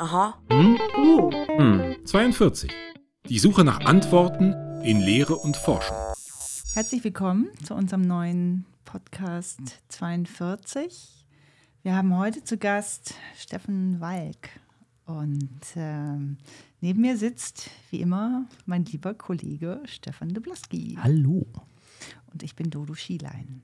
Aha. Hm? Oh. Hm. 42. Die Suche nach Antworten in Lehre und Forschung. Herzlich willkommen zu unserem neuen Podcast 42. Wir haben heute zu Gast Steffen Walk. Und ähm, neben mir sitzt, wie immer, mein lieber Kollege Stefan de Blaski. Hallo. Und ich bin Dodo Schielein.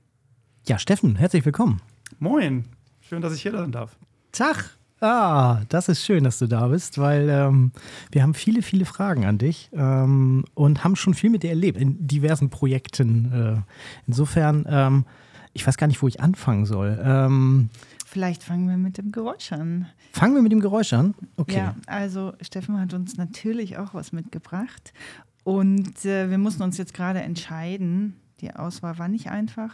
Ja, Steffen, herzlich willkommen. Moin. Schön, dass ich hier sein darf. Tag. Ah, das ist schön, dass du da bist, weil ähm, wir haben viele, viele Fragen an dich ähm, und haben schon viel mit dir erlebt in diversen Projekten. Äh, insofern, ähm, ich weiß gar nicht, wo ich anfangen soll. Ähm, Vielleicht fangen wir mit dem Geräusch an. fangen wir mit dem Geräusch an. Okay. Ja, also Steffen hat uns natürlich auch was mitgebracht. Und äh, wir mussten uns jetzt gerade entscheiden. Die Auswahl war nicht einfach.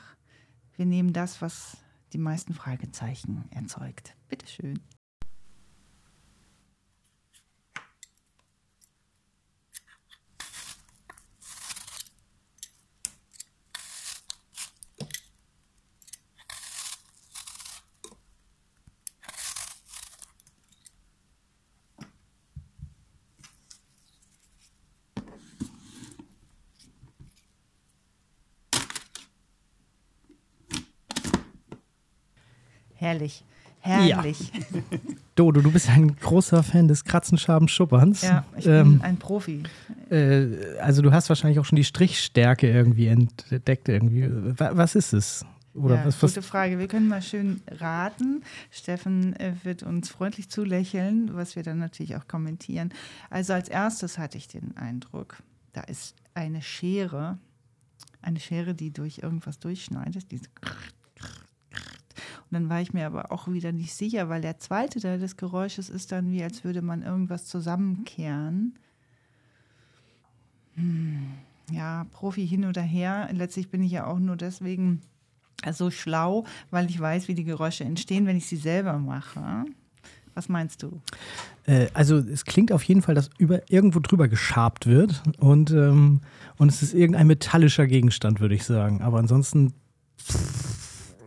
Wir nehmen das, was die meisten Fragezeichen erzeugt. Bitteschön. Herrlich. Herrlich. Dodo, du bist ein großer Fan des Kratzenschaben-Schupperns. Ja, ich Ähm, bin ein Profi. äh, also du hast wahrscheinlich auch schon die Strichstärke irgendwie entdeckt. Irgendwie. Wa- Was ist es? Oder ja, was, was, gute Frage. Wir können mal schön raten. Steffen äh, wird uns freundlich zulächeln, was wir dann natürlich auch kommentieren. Also als erstes hatte ich den Eindruck, da ist eine Schere, eine Schere, die durch irgendwas durchschneidet. Diese und dann war ich mir aber auch wieder nicht sicher, weil der zweite Teil des Geräusches ist dann wie, als würde man irgendwas zusammenkehren. Hm, ja, Profi hin oder her. Letztlich bin ich ja auch nur deswegen so schlau, weil ich weiß, wie die Geräusche entstehen, wenn ich sie selber mache. Was meinst du? Äh, also es klingt auf jeden Fall, dass über, irgendwo drüber geschabt wird und, ähm, und es ist irgendein metallischer Gegenstand, würde ich sagen. Aber ansonsten.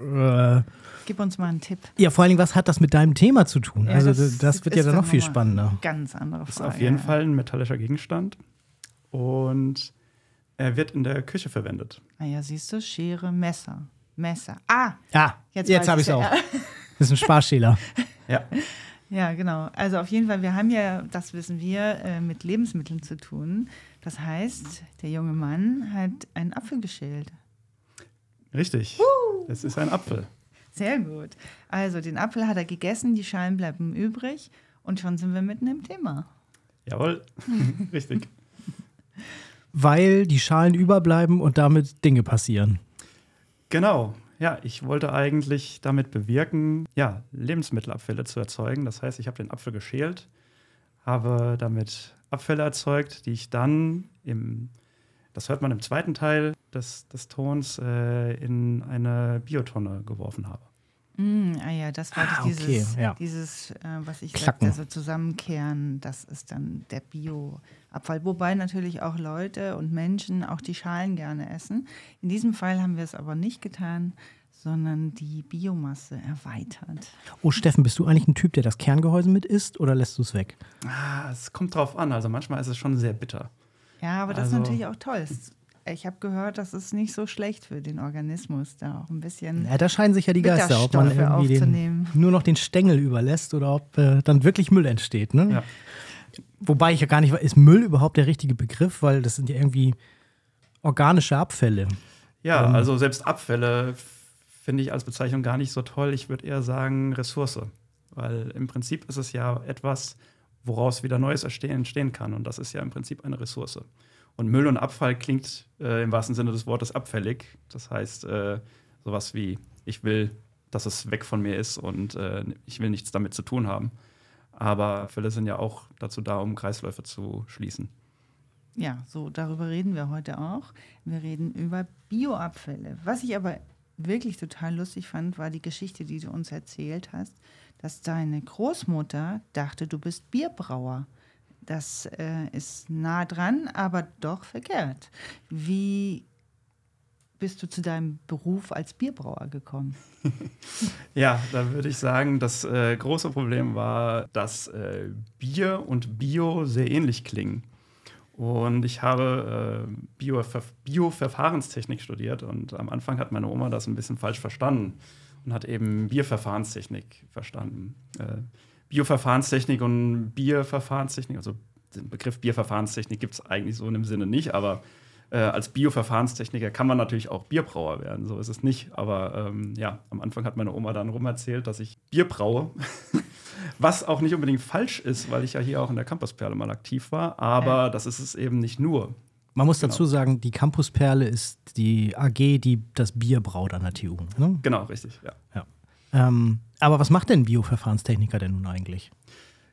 Äh, Gib uns mal einen Tipp. ja, vor allen Dingen, was hat das mit deinem Thema zu tun? Ja, also das das, wird ja ist dann noch viel spannender. Ganz andere Ist Frage. auf jeden Fall ein metallischer Gegenstand und er wird in der Küche verwendet. Naja, siehst du, Schere, Messer. Messer. Ah, Ja, Jetzt jetzt, habe ich's ich es ja. auch. Das ist ein Sparschäler. Ja. ja, genau. Also auf jeden Fall, wir haben ja, das wissen wir, äh, mit Lebensmitteln zu tun. Das heißt, der junge Mann hat einen Apfel geschält. Richtig. Es ist ein Apfel. Sehr gut. Also den Apfel hat er gegessen, die Schalen bleiben übrig und schon sind wir mitten im Thema. Jawohl. Richtig. Weil die Schalen überbleiben und damit Dinge passieren. Genau. Ja, ich wollte eigentlich damit bewirken, ja, Lebensmittelabfälle zu erzeugen. Das heißt, ich habe den Apfel geschält, habe damit Abfälle erzeugt, die ich dann im, das hört man im zweiten Teil des, des Tons, äh, in eine Biotonne geworfen habe. Mm, ah ja, das war Ah, dieses, okay, ja. dieses äh, was ich Klacken. sagte, so zusammenkehren, das ist dann der Bioabfall. Wobei natürlich auch Leute und Menschen auch die Schalen gerne essen. In diesem Fall haben wir es aber nicht getan, sondern die Biomasse erweitert. Oh, Steffen, bist du eigentlich ein Typ, der das Kerngehäuse mit isst oder lässt du es weg? Ah, es kommt drauf an. Also manchmal ist es schon sehr bitter. Ja, aber das ist Also- natürlich auch toll. Ich habe gehört, das ist nicht so schlecht für den Organismus, da auch ein bisschen Ja, da scheiden sich ja die Geister, ob man irgendwie aufzunehmen. den, nur noch den Stängel überlässt oder ob äh, dann wirklich Müll entsteht. Ne? Ja. Wobei ich ja gar nicht weiß, ist Müll überhaupt der richtige Begriff? Weil das sind ja irgendwie organische Abfälle. Ja, Ähm. also selbst Abfälle finde ich als Bezeichnung gar nicht so toll. Ich würde eher sagen Ressource. Weil im Prinzip ist es ja etwas, woraus wieder Neues entstehen, kann. Und das ist ja im Prinzip eine Ressource. Und Müll und Abfall klingt äh, im wahrsten Sinne des Wortes abfällig. Das heißt, äh, sowas wie, ich will, dass es weg von mir ist und äh, ich will nichts damit zu tun haben. Aber Abfälle sind ja auch dazu da, um Kreisläufe zu schließen. Ja, so darüber reden wir heute auch. Wir reden über Bioabfälle. Was ich aber wirklich total lustig fand, war die Geschichte, die du uns erzählt hast, dass deine Großmutter dachte, du bist Bierbrauer. Das äh, ist nah dran, aber doch verkehrt. Wie bist du zu deinem Beruf als Bierbrauer gekommen? ja, da würde ich sagen, das äh, große Problem war, dass äh, Bier und Bio sehr ähnlich klingen. Und ich habe äh, Bio-Verfahrenstechnik studiert und am Anfang hat meine Oma das ein bisschen falsch verstanden und hat eben Bierverfahrenstechnik verstanden. Äh, Bioverfahrenstechnik und Bierverfahrenstechnik, also den Begriff Bierverfahrenstechnik gibt es eigentlich so in dem Sinne nicht, aber äh, als Bioverfahrenstechniker kann man natürlich auch Bierbrauer werden, so ist es nicht. Aber ähm, ja, am Anfang hat meine Oma dann rum erzählt, dass ich Bier braue. Was auch nicht unbedingt falsch ist, weil ich ja hier auch in der Campusperle mal aktiv war. Aber äh. das ist es eben nicht nur. Man muss genau. dazu sagen, die Campusperle ist die AG, die das Bier braut an der TU. Ne? Genau, richtig, ja. ja. Ähm, aber was macht denn Bioverfahrenstechniker denn nun eigentlich?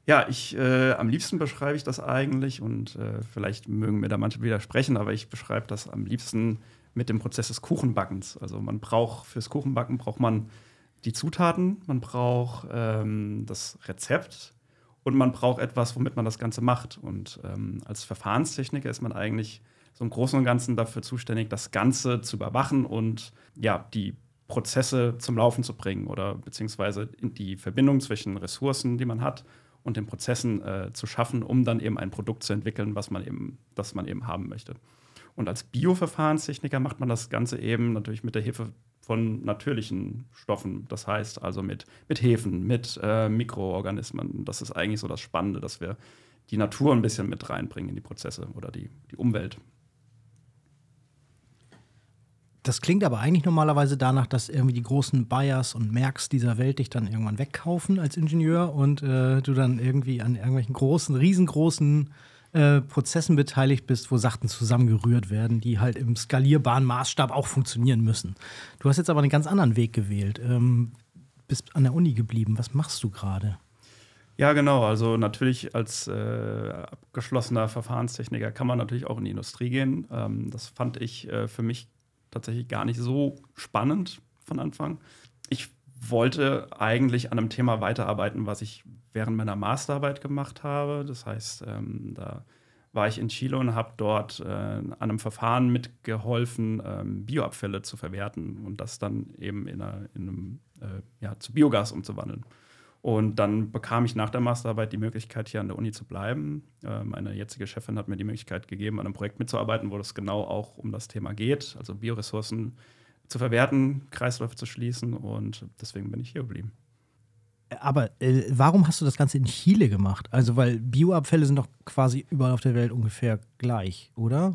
Ja, ich äh, am liebsten beschreibe ich das eigentlich und äh, vielleicht mögen mir da manche widersprechen, aber ich beschreibe das am liebsten mit dem Prozess des Kuchenbackens. Also man braucht fürs Kuchenbacken braucht man die Zutaten, man braucht ähm, das Rezept und man braucht etwas, womit man das Ganze macht. Und ähm, als Verfahrenstechniker ist man eigentlich so im Großen und Ganzen dafür zuständig, das Ganze zu überwachen und ja, die Prozesse zum Laufen zu bringen oder beziehungsweise die Verbindung zwischen Ressourcen, die man hat, und den Prozessen äh, zu schaffen, um dann eben ein Produkt zu entwickeln, was man eben, das man eben haben möchte. Und als Bioverfahrenstechniker macht man das Ganze eben natürlich mit der Hilfe von natürlichen Stoffen. Das heißt also mit, mit Hefen, mit äh, Mikroorganismen. Das ist eigentlich so das Spannende, dass wir die Natur ein bisschen mit reinbringen in die Prozesse oder die, die Umwelt. Das klingt aber eigentlich normalerweise danach, dass irgendwie die großen Buyers und Merks dieser Welt dich dann irgendwann wegkaufen als Ingenieur und äh, du dann irgendwie an irgendwelchen großen, riesengroßen äh, Prozessen beteiligt bist, wo Sachen zusammengerührt werden, die halt im skalierbaren Maßstab auch funktionieren müssen. Du hast jetzt aber einen ganz anderen Weg gewählt. Ähm, bist an der Uni geblieben. Was machst du gerade? Ja, genau. Also natürlich als äh, abgeschlossener Verfahrenstechniker kann man natürlich auch in die Industrie gehen. Ähm, das fand ich äh, für mich tatsächlich gar nicht so spannend von Anfang. Ich wollte eigentlich an einem Thema weiterarbeiten, was ich während meiner Masterarbeit gemacht habe. Das heißt, ähm, da war ich in Chile und habe dort äh, an einem Verfahren mitgeholfen, ähm, Bioabfälle zu verwerten und das dann eben in, einer, in einem, äh, ja, zu Biogas umzuwandeln. Und dann bekam ich nach der Masterarbeit die Möglichkeit, hier an der Uni zu bleiben. Äh, meine jetzige Chefin hat mir die Möglichkeit gegeben, an einem Projekt mitzuarbeiten, wo es genau auch um das Thema geht, also Bioressourcen zu verwerten, Kreisläufe zu schließen. Und deswegen bin ich hier geblieben. Aber äh, warum hast du das Ganze in Chile gemacht? Also, weil Bioabfälle sind doch quasi überall auf der Welt ungefähr gleich, oder?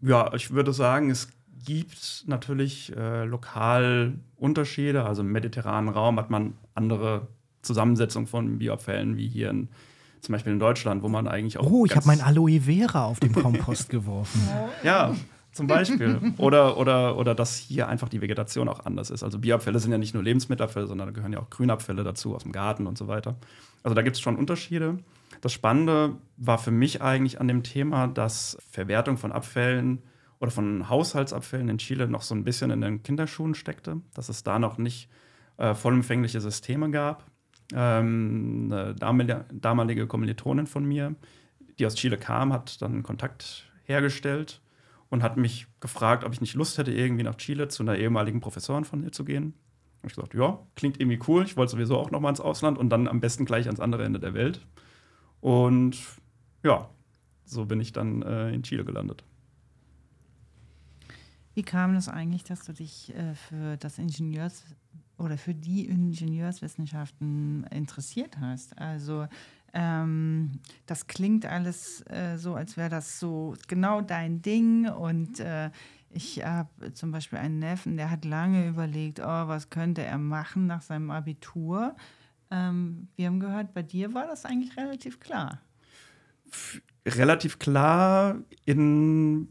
Ja, ich würde sagen, es gibt natürlich äh, lokal Unterschiede. Also im mediterranen Raum hat man andere Zusammensetzung von Bioabfällen wie hier in, zum Beispiel in Deutschland, wo man eigentlich auch. Oh, ich habe mein Aloe Vera auf dem Kompost geworfen. Ja, zum Beispiel. Oder, oder, oder dass hier einfach die Vegetation auch anders ist. Also Bioabfälle sind ja nicht nur Lebensmittelabfälle, sondern da gehören ja auch Grünabfälle dazu aus dem Garten und so weiter. Also da gibt es schon Unterschiede. Das Spannende war für mich eigentlich an dem Thema, dass Verwertung von Abfällen oder von Haushaltsabfällen in Chile noch so ein bisschen in den Kinderschuhen steckte, dass es da noch nicht äh, vollumfängliche Systeme gab. Ähm, eine damalige, damalige Kommilitonin von mir, die aus Chile kam, hat dann Kontakt hergestellt und hat mich gefragt, ob ich nicht Lust hätte, irgendwie nach Chile zu einer ehemaligen Professorin von ihr zu gehen. Und ich gesagt, ja, klingt irgendwie cool. Ich wollte sowieso auch noch mal ins Ausland und dann am besten gleich ans andere Ende der Welt. Und ja, so bin ich dann äh, in Chile gelandet. Wie kam das eigentlich, dass du dich äh, für das Ingenieurs- oder für die Ingenieurswissenschaften interessiert hast? Also ähm, das klingt alles äh, so, als wäre das so genau dein Ding. Und äh, ich habe zum Beispiel einen Neffen, der hat lange überlegt, oh, was könnte er machen nach seinem Abitur. Ähm, wir haben gehört, bei dir war das eigentlich relativ klar. Relativ klar in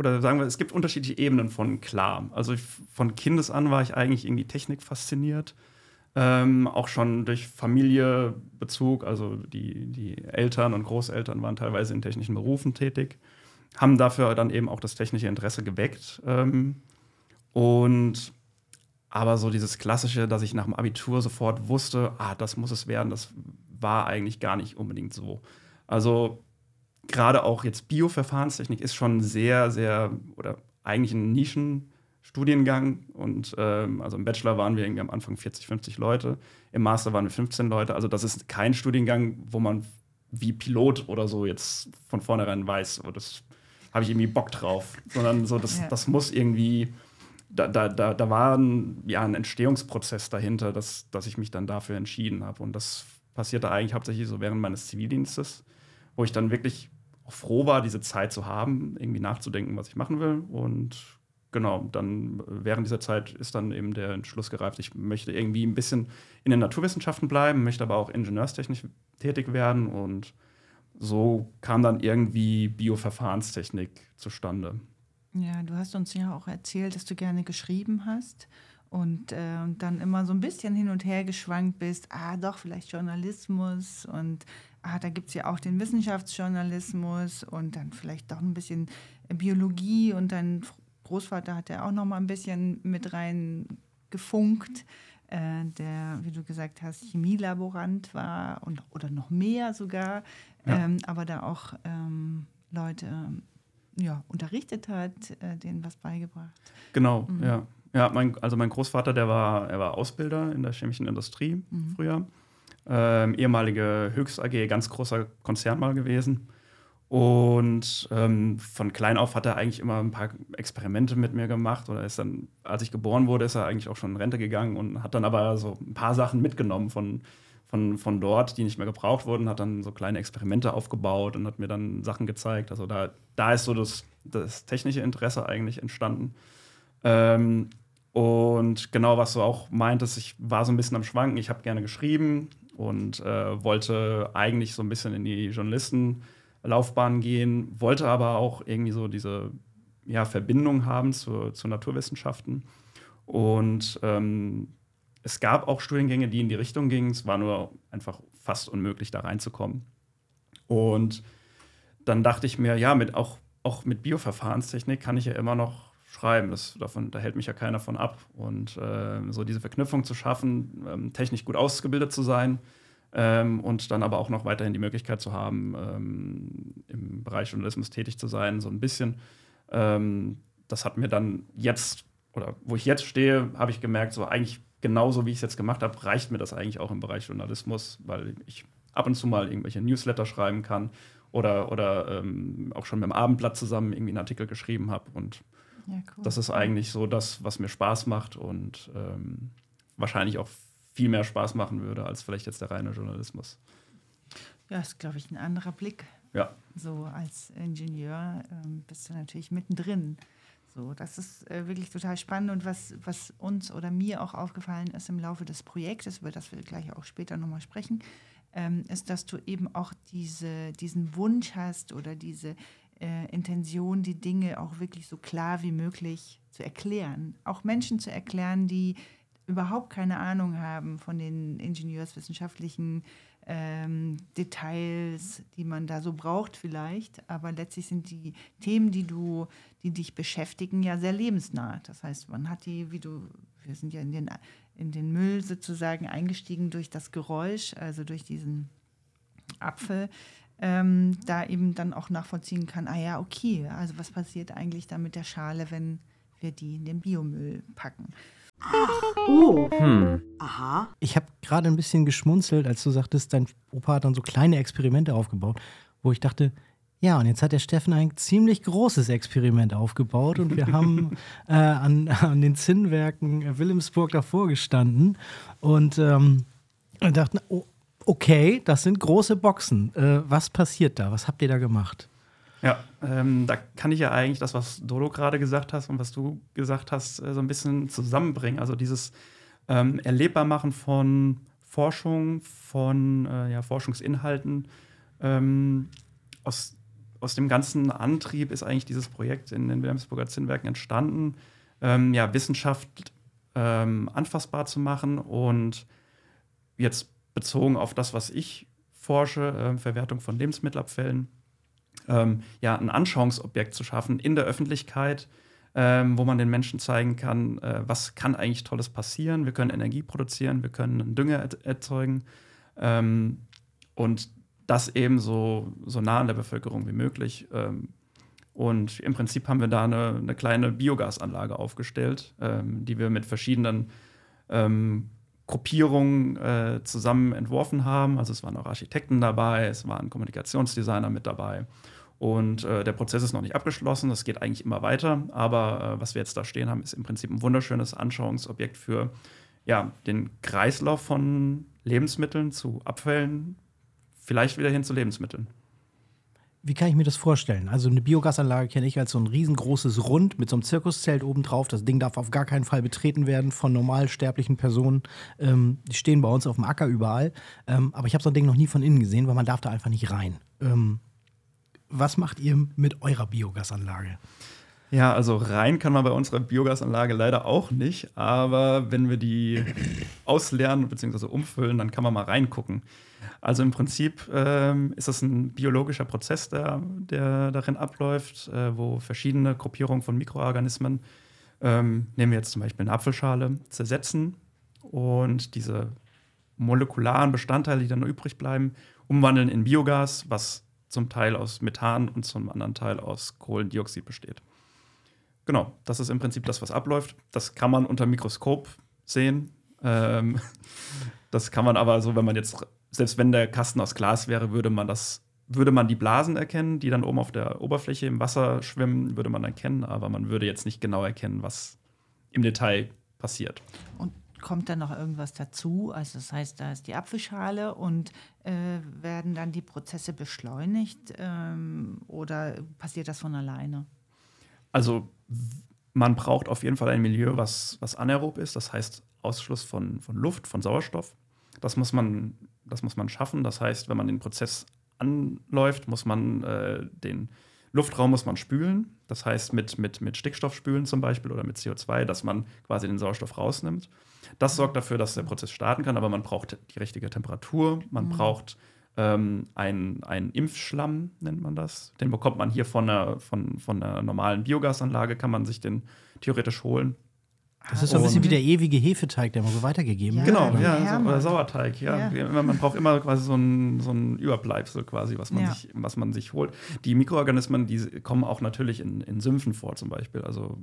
oder sagen wir, es gibt unterschiedliche Ebenen von klar. Also ich, von Kindesan war ich eigentlich irgendwie Technik fasziniert. Ähm, auch schon durch Familiebezug, also die, die Eltern und Großeltern waren teilweise in technischen Berufen tätig, haben dafür dann eben auch das technische Interesse geweckt. Ähm, und aber so dieses Klassische, dass ich nach dem Abitur sofort wusste, ah, das muss es werden, das war eigentlich gar nicht unbedingt so. Also gerade auch jetzt Bioverfahrenstechnik ist schon sehr, sehr oder eigentlich ein Nischenstudiengang und ähm, also im Bachelor waren wir irgendwie am Anfang 40, 50 Leute, im Master waren wir 15 Leute. Also das ist kein Studiengang, wo man wie Pilot oder so jetzt von vornherein weiß, oh, das habe ich irgendwie Bock drauf, sondern so, das, ja. das muss irgendwie, da, da, da, da war ein, ja, ein Entstehungsprozess dahinter, dass, dass ich mich dann dafür entschieden habe. Und das passierte eigentlich hauptsächlich so während meines Zivildienstes, wo ich dann wirklich froh war, diese Zeit zu haben, irgendwie nachzudenken, was ich machen will. Und genau, dann während dieser Zeit ist dann eben der Entschluss gereift, ich möchte irgendwie ein bisschen in den Naturwissenschaften bleiben, möchte aber auch ingenieurstechnisch tätig werden und so kam dann irgendwie Bioverfahrenstechnik zustande. Ja, du hast uns ja auch erzählt, dass du gerne geschrieben hast und äh, dann immer so ein bisschen hin und her geschwankt bist, ah doch, vielleicht Journalismus und ah, da gibt es ja auch den Wissenschaftsjournalismus und dann vielleicht doch ein bisschen Biologie und dein Großvater hat ja auch noch mal ein bisschen mit rein gefunkt, äh, der, wie du gesagt hast, Chemielaborant war und, oder noch mehr sogar, ja. ähm, aber da auch ähm, Leute ja, unterrichtet hat, äh, denen was beigebracht. Genau, mhm. ja. Ja, mein, also mein Großvater, der war, er war Ausbilder in der chemischen Industrie mhm. früher. Ähm, ehemalige Höchst AG, ganz großer Konzern mal gewesen. Und ähm, von klein auf hat er eigentlich immer ein paar Experimente mit mir gemacht. Oder ist dann, als ich geboren wurde, ist er eigentlich auch schon in Rente gegangen und hat dann aber so ein paar Sachen mitgenommen von, von, von dort, die nicht mehr gebraucht wurden, hat dann so kleine Experimente aufgebaut und hat mir dann Sachen gezeigt. Also da, da ist so das, das technische Interesse eigentlich entstanden. Ähm, und genau, was du auch meintest, ich war so ein bisschen am Schwanken. Ich habe gerne geschrieben und äh, wollte eigentlich so ein bisschen in die Journalistenlaufbahn gehen, wollte aber auch irgendwie so diese ja, Verbindung haben zu, zu Naturwissenschaften. Und ähm, es gab auch Studiengänge, die in die Richtung gingen. Es war nur einfach fast unmöglich, da reinzukommen. Und dann dachte ich mir, ja, mit auch, auch mit Bioverfahrenstechnik kann ich ja immer noch schreiben. Das, davon, da hält mich ja keiner von ab. Und äh, so diese Verknüpfung zu schaffen, ähm, technisch gut ausgebildet zu sein ähm, und dann aber auch noch weiterhin die Möglichkeit zu haben, ähm, im Bereich Journalismus tätig zu sein, so ein bisschen. Ähm, das hat mir dann jetzt, oder wo ich jetzt stehe, habe ich gemerkt, so eigentlich genauso wie ich es jetzt gemacht habe, reicht mir das eigentlich auch im Bereich Journalismus, weil ich ab und zu mal irgendwelche Newsletter schreiben kann oder, oder ähm, auch schon mit dem Abendblatt zusammen irgendwie einen Artikel geschrieben habe und ja, cool. Das ist eigentlich so das, was mir Spaß macht und ähm, wahrscheinlich auch viel mehr Spaß machen würde als vielleicht jetzt der reine Journalismus. Ja, ist, glaube ich, ein anderer Blick. Ja. So als Ingenieur ähm, bist du natürlich mittendrin. So, das ist äh, wirklich total spannend und was, was uns oder mir auch aufgefallen ist im Laufe des Projektes, über das wir gleich auch später nochmal sprechen, ähm, ist, dass du eben auch diese, diesen Wunsch hast oder diese äh, Intention, die Dinge auch wirklich so klar wie möglich zu erklären. Auch Menschen zu erklären, die überhaupt keine Ahnung haben von den ingenieurswissenschaftlichen ähm, Details, die man da so braucht vielleicht. Aber letztlich sind die Themen, die du, die dich beschäftigen, ja sehr lebensnah. Das heißt, man hat die, wie du, wir sind ja in den, in den Müll sozusagen eingestiegen durch das Geräusch, also durch diesen Apfel ähm, da eben dann auch nachvollziehen kann, ah ja, okay, also was passiert eigentlich da mit der Schale, wenn wir die in den Biomüll packen. Ach, oh. Hm. Aha. Ich habe gerade ein bisschen geschmunzelt, als du sagtest, dein Opa hat dann so kleine Experimente aufgebaut, wo ich dachte, ja, und jetzt hat der Steffen ein ziemlich großes Experiment aufgebaut und wir haben äh, an, an, den Zinnwerken Wilhelmsburg davor gestanden und ähm, dachten, oh, okay, das sind große Boxen. Äh, was passiert da? Was habt ihr da gemacht? Ja, ähm, da kann ich ja eigentlich das, was Dodo gerade gesagt hast und was du gesagt hast, äh, so ein bisschen zusammenbringen. Also dieses ähm, Erlebbarmachen von Forschung, von äh, ja, Forschungsinhalten. Ähm, aus, aus dem ganzen Antrieb ist eigentlich dieses Projekt in den Wilhelmsburger Zinnwerken entstanden, ähm, ja, Wissenschaft ähm, anfassbar zu machen und jetzt bezogen auf das, was ich forsche, äh, Verwertung von Lebensmittelabfällen, ähm, ja, ein Anschauungsobjekt zu schaffen in der Öffentlichkeit, ähm, wo man den Menschen zeigen kann, äh, was kann eigentlich Tolles passieren. Wir können Energie produzieren, wir können Dünger erzeugen ähm, und das eben so, so nah an der Bevölkerung wie möglich. Ähm, Und im Prinzip haben wir da eine, eine kleine Biogasanlage aufgestellt, ähm, die wir mit verschiedenen ähm, Gruppierungen äh, zusammen entworfen haben. Also es waren auch Architekten dabei, es waren Kommunikationsdesigner mit dabei. Und äh, der Prozess ist noch nicht abgeschlossen, das geht eigentlich immer weiter. Aber äh, was wir jetzt da stehen haben, ist im Prinzip ein wunderschönes Anschauungsobjekt für ja, den Kreislauf von Lebensmitteln zu Abfällen, vielleicht wieder hin zu Lebensmitteln. Wie kann ich mir das vorstellen? Also eine Biogasanlage kenne ich als so ein riesengroßes Rund mit so einem Zirkuszelt obendrauf. Das Ding darf auf gar keinen Fall betreten werden von normalsterblichen Personen. Ähm, die stehen bei uns auf dem Acker überall. Ähm, aber ich habe so ein Ding noch nie von innen gesehen, weil man darf da einfach nicht rein. Ähm, was macht ihr mit eurer Biogasanlage? Ja, also rein kann man bei unserer Biogasanlage leider auch nicht. Aber wenn wir die ausleeren bzw. umfüllen, dann kann man mal reingucken. Also im Prinzip ähm, ist das ein biologischer Prozess, der, der darin abläuft, äh, wo verschiedene Gruppierungen von Mikroorganismen, ähm, nehmen wir jetzt zum Beispiel eine Apfelschale, zersetzen und diese molekularen Bestandteile, die dann übrig bleiben, umwandeln in Biogas, was zum Teil aus Methan und zum anderen Teil aus Kohlendioxid besteht. Genau, das ist im Prinzip das, was abläuft. Das kann man unter Mikroskop sehen. Ähm, das kann man aber so, wenn man jetzt selbst wenn der Kasten aus Glas wäre, würde man das, würde man die Blasen erkennen, die dann oben auf der Oberfläche im Wasser schwimmen, würde man erkennen, aber man würde jetzt nicht genau erkennen, was im Detail passiert. Und kommt dann noch irgendwas dazu? Also das heißt, da ist die Apfelschale und äh, werden dann die Prozesse beschleunigt ähm, oder passiert das von alleine? Also man braucht auf jeden Fall ein Milieu, was, was anaerob ist, das heißt Ausschluss von, von Luft, von Sauerstoff. Das muss man das muss man schaffen. Das heißt, wenn man den Prozess anläuft, muss man äh, den Luftraum muss man spülen. Das heißt, mit, mit, mit Stickstoff spülen zum Beispiel oder mit CO2, dass man quasi den Sauerstoff rausnimmt. Das sorgt dafür, dass der Prozess starten kann, aber man braucht die richtige Temperatur, man mhm. braucht ähm, einen, einen Impfschlamm, nennt man das. Den bekommt man hier von einer, von, von einer normalen Biogasanlage, kann man sich den theoretisch holen. Das ist so ein bisschen wie der ewige Hefeteig, der immer so weitergegeben wird. Ja, genau, ja, so, oder Sauerteig, ja. ja. Man braucht immer quasi so ein, so ein Überbleibsel quasi, was man, ja. sich, was man sich holt. Die Mikroorganismen, die kommen auch natürlich in, in Sümpfen vor zum Beispiel. Also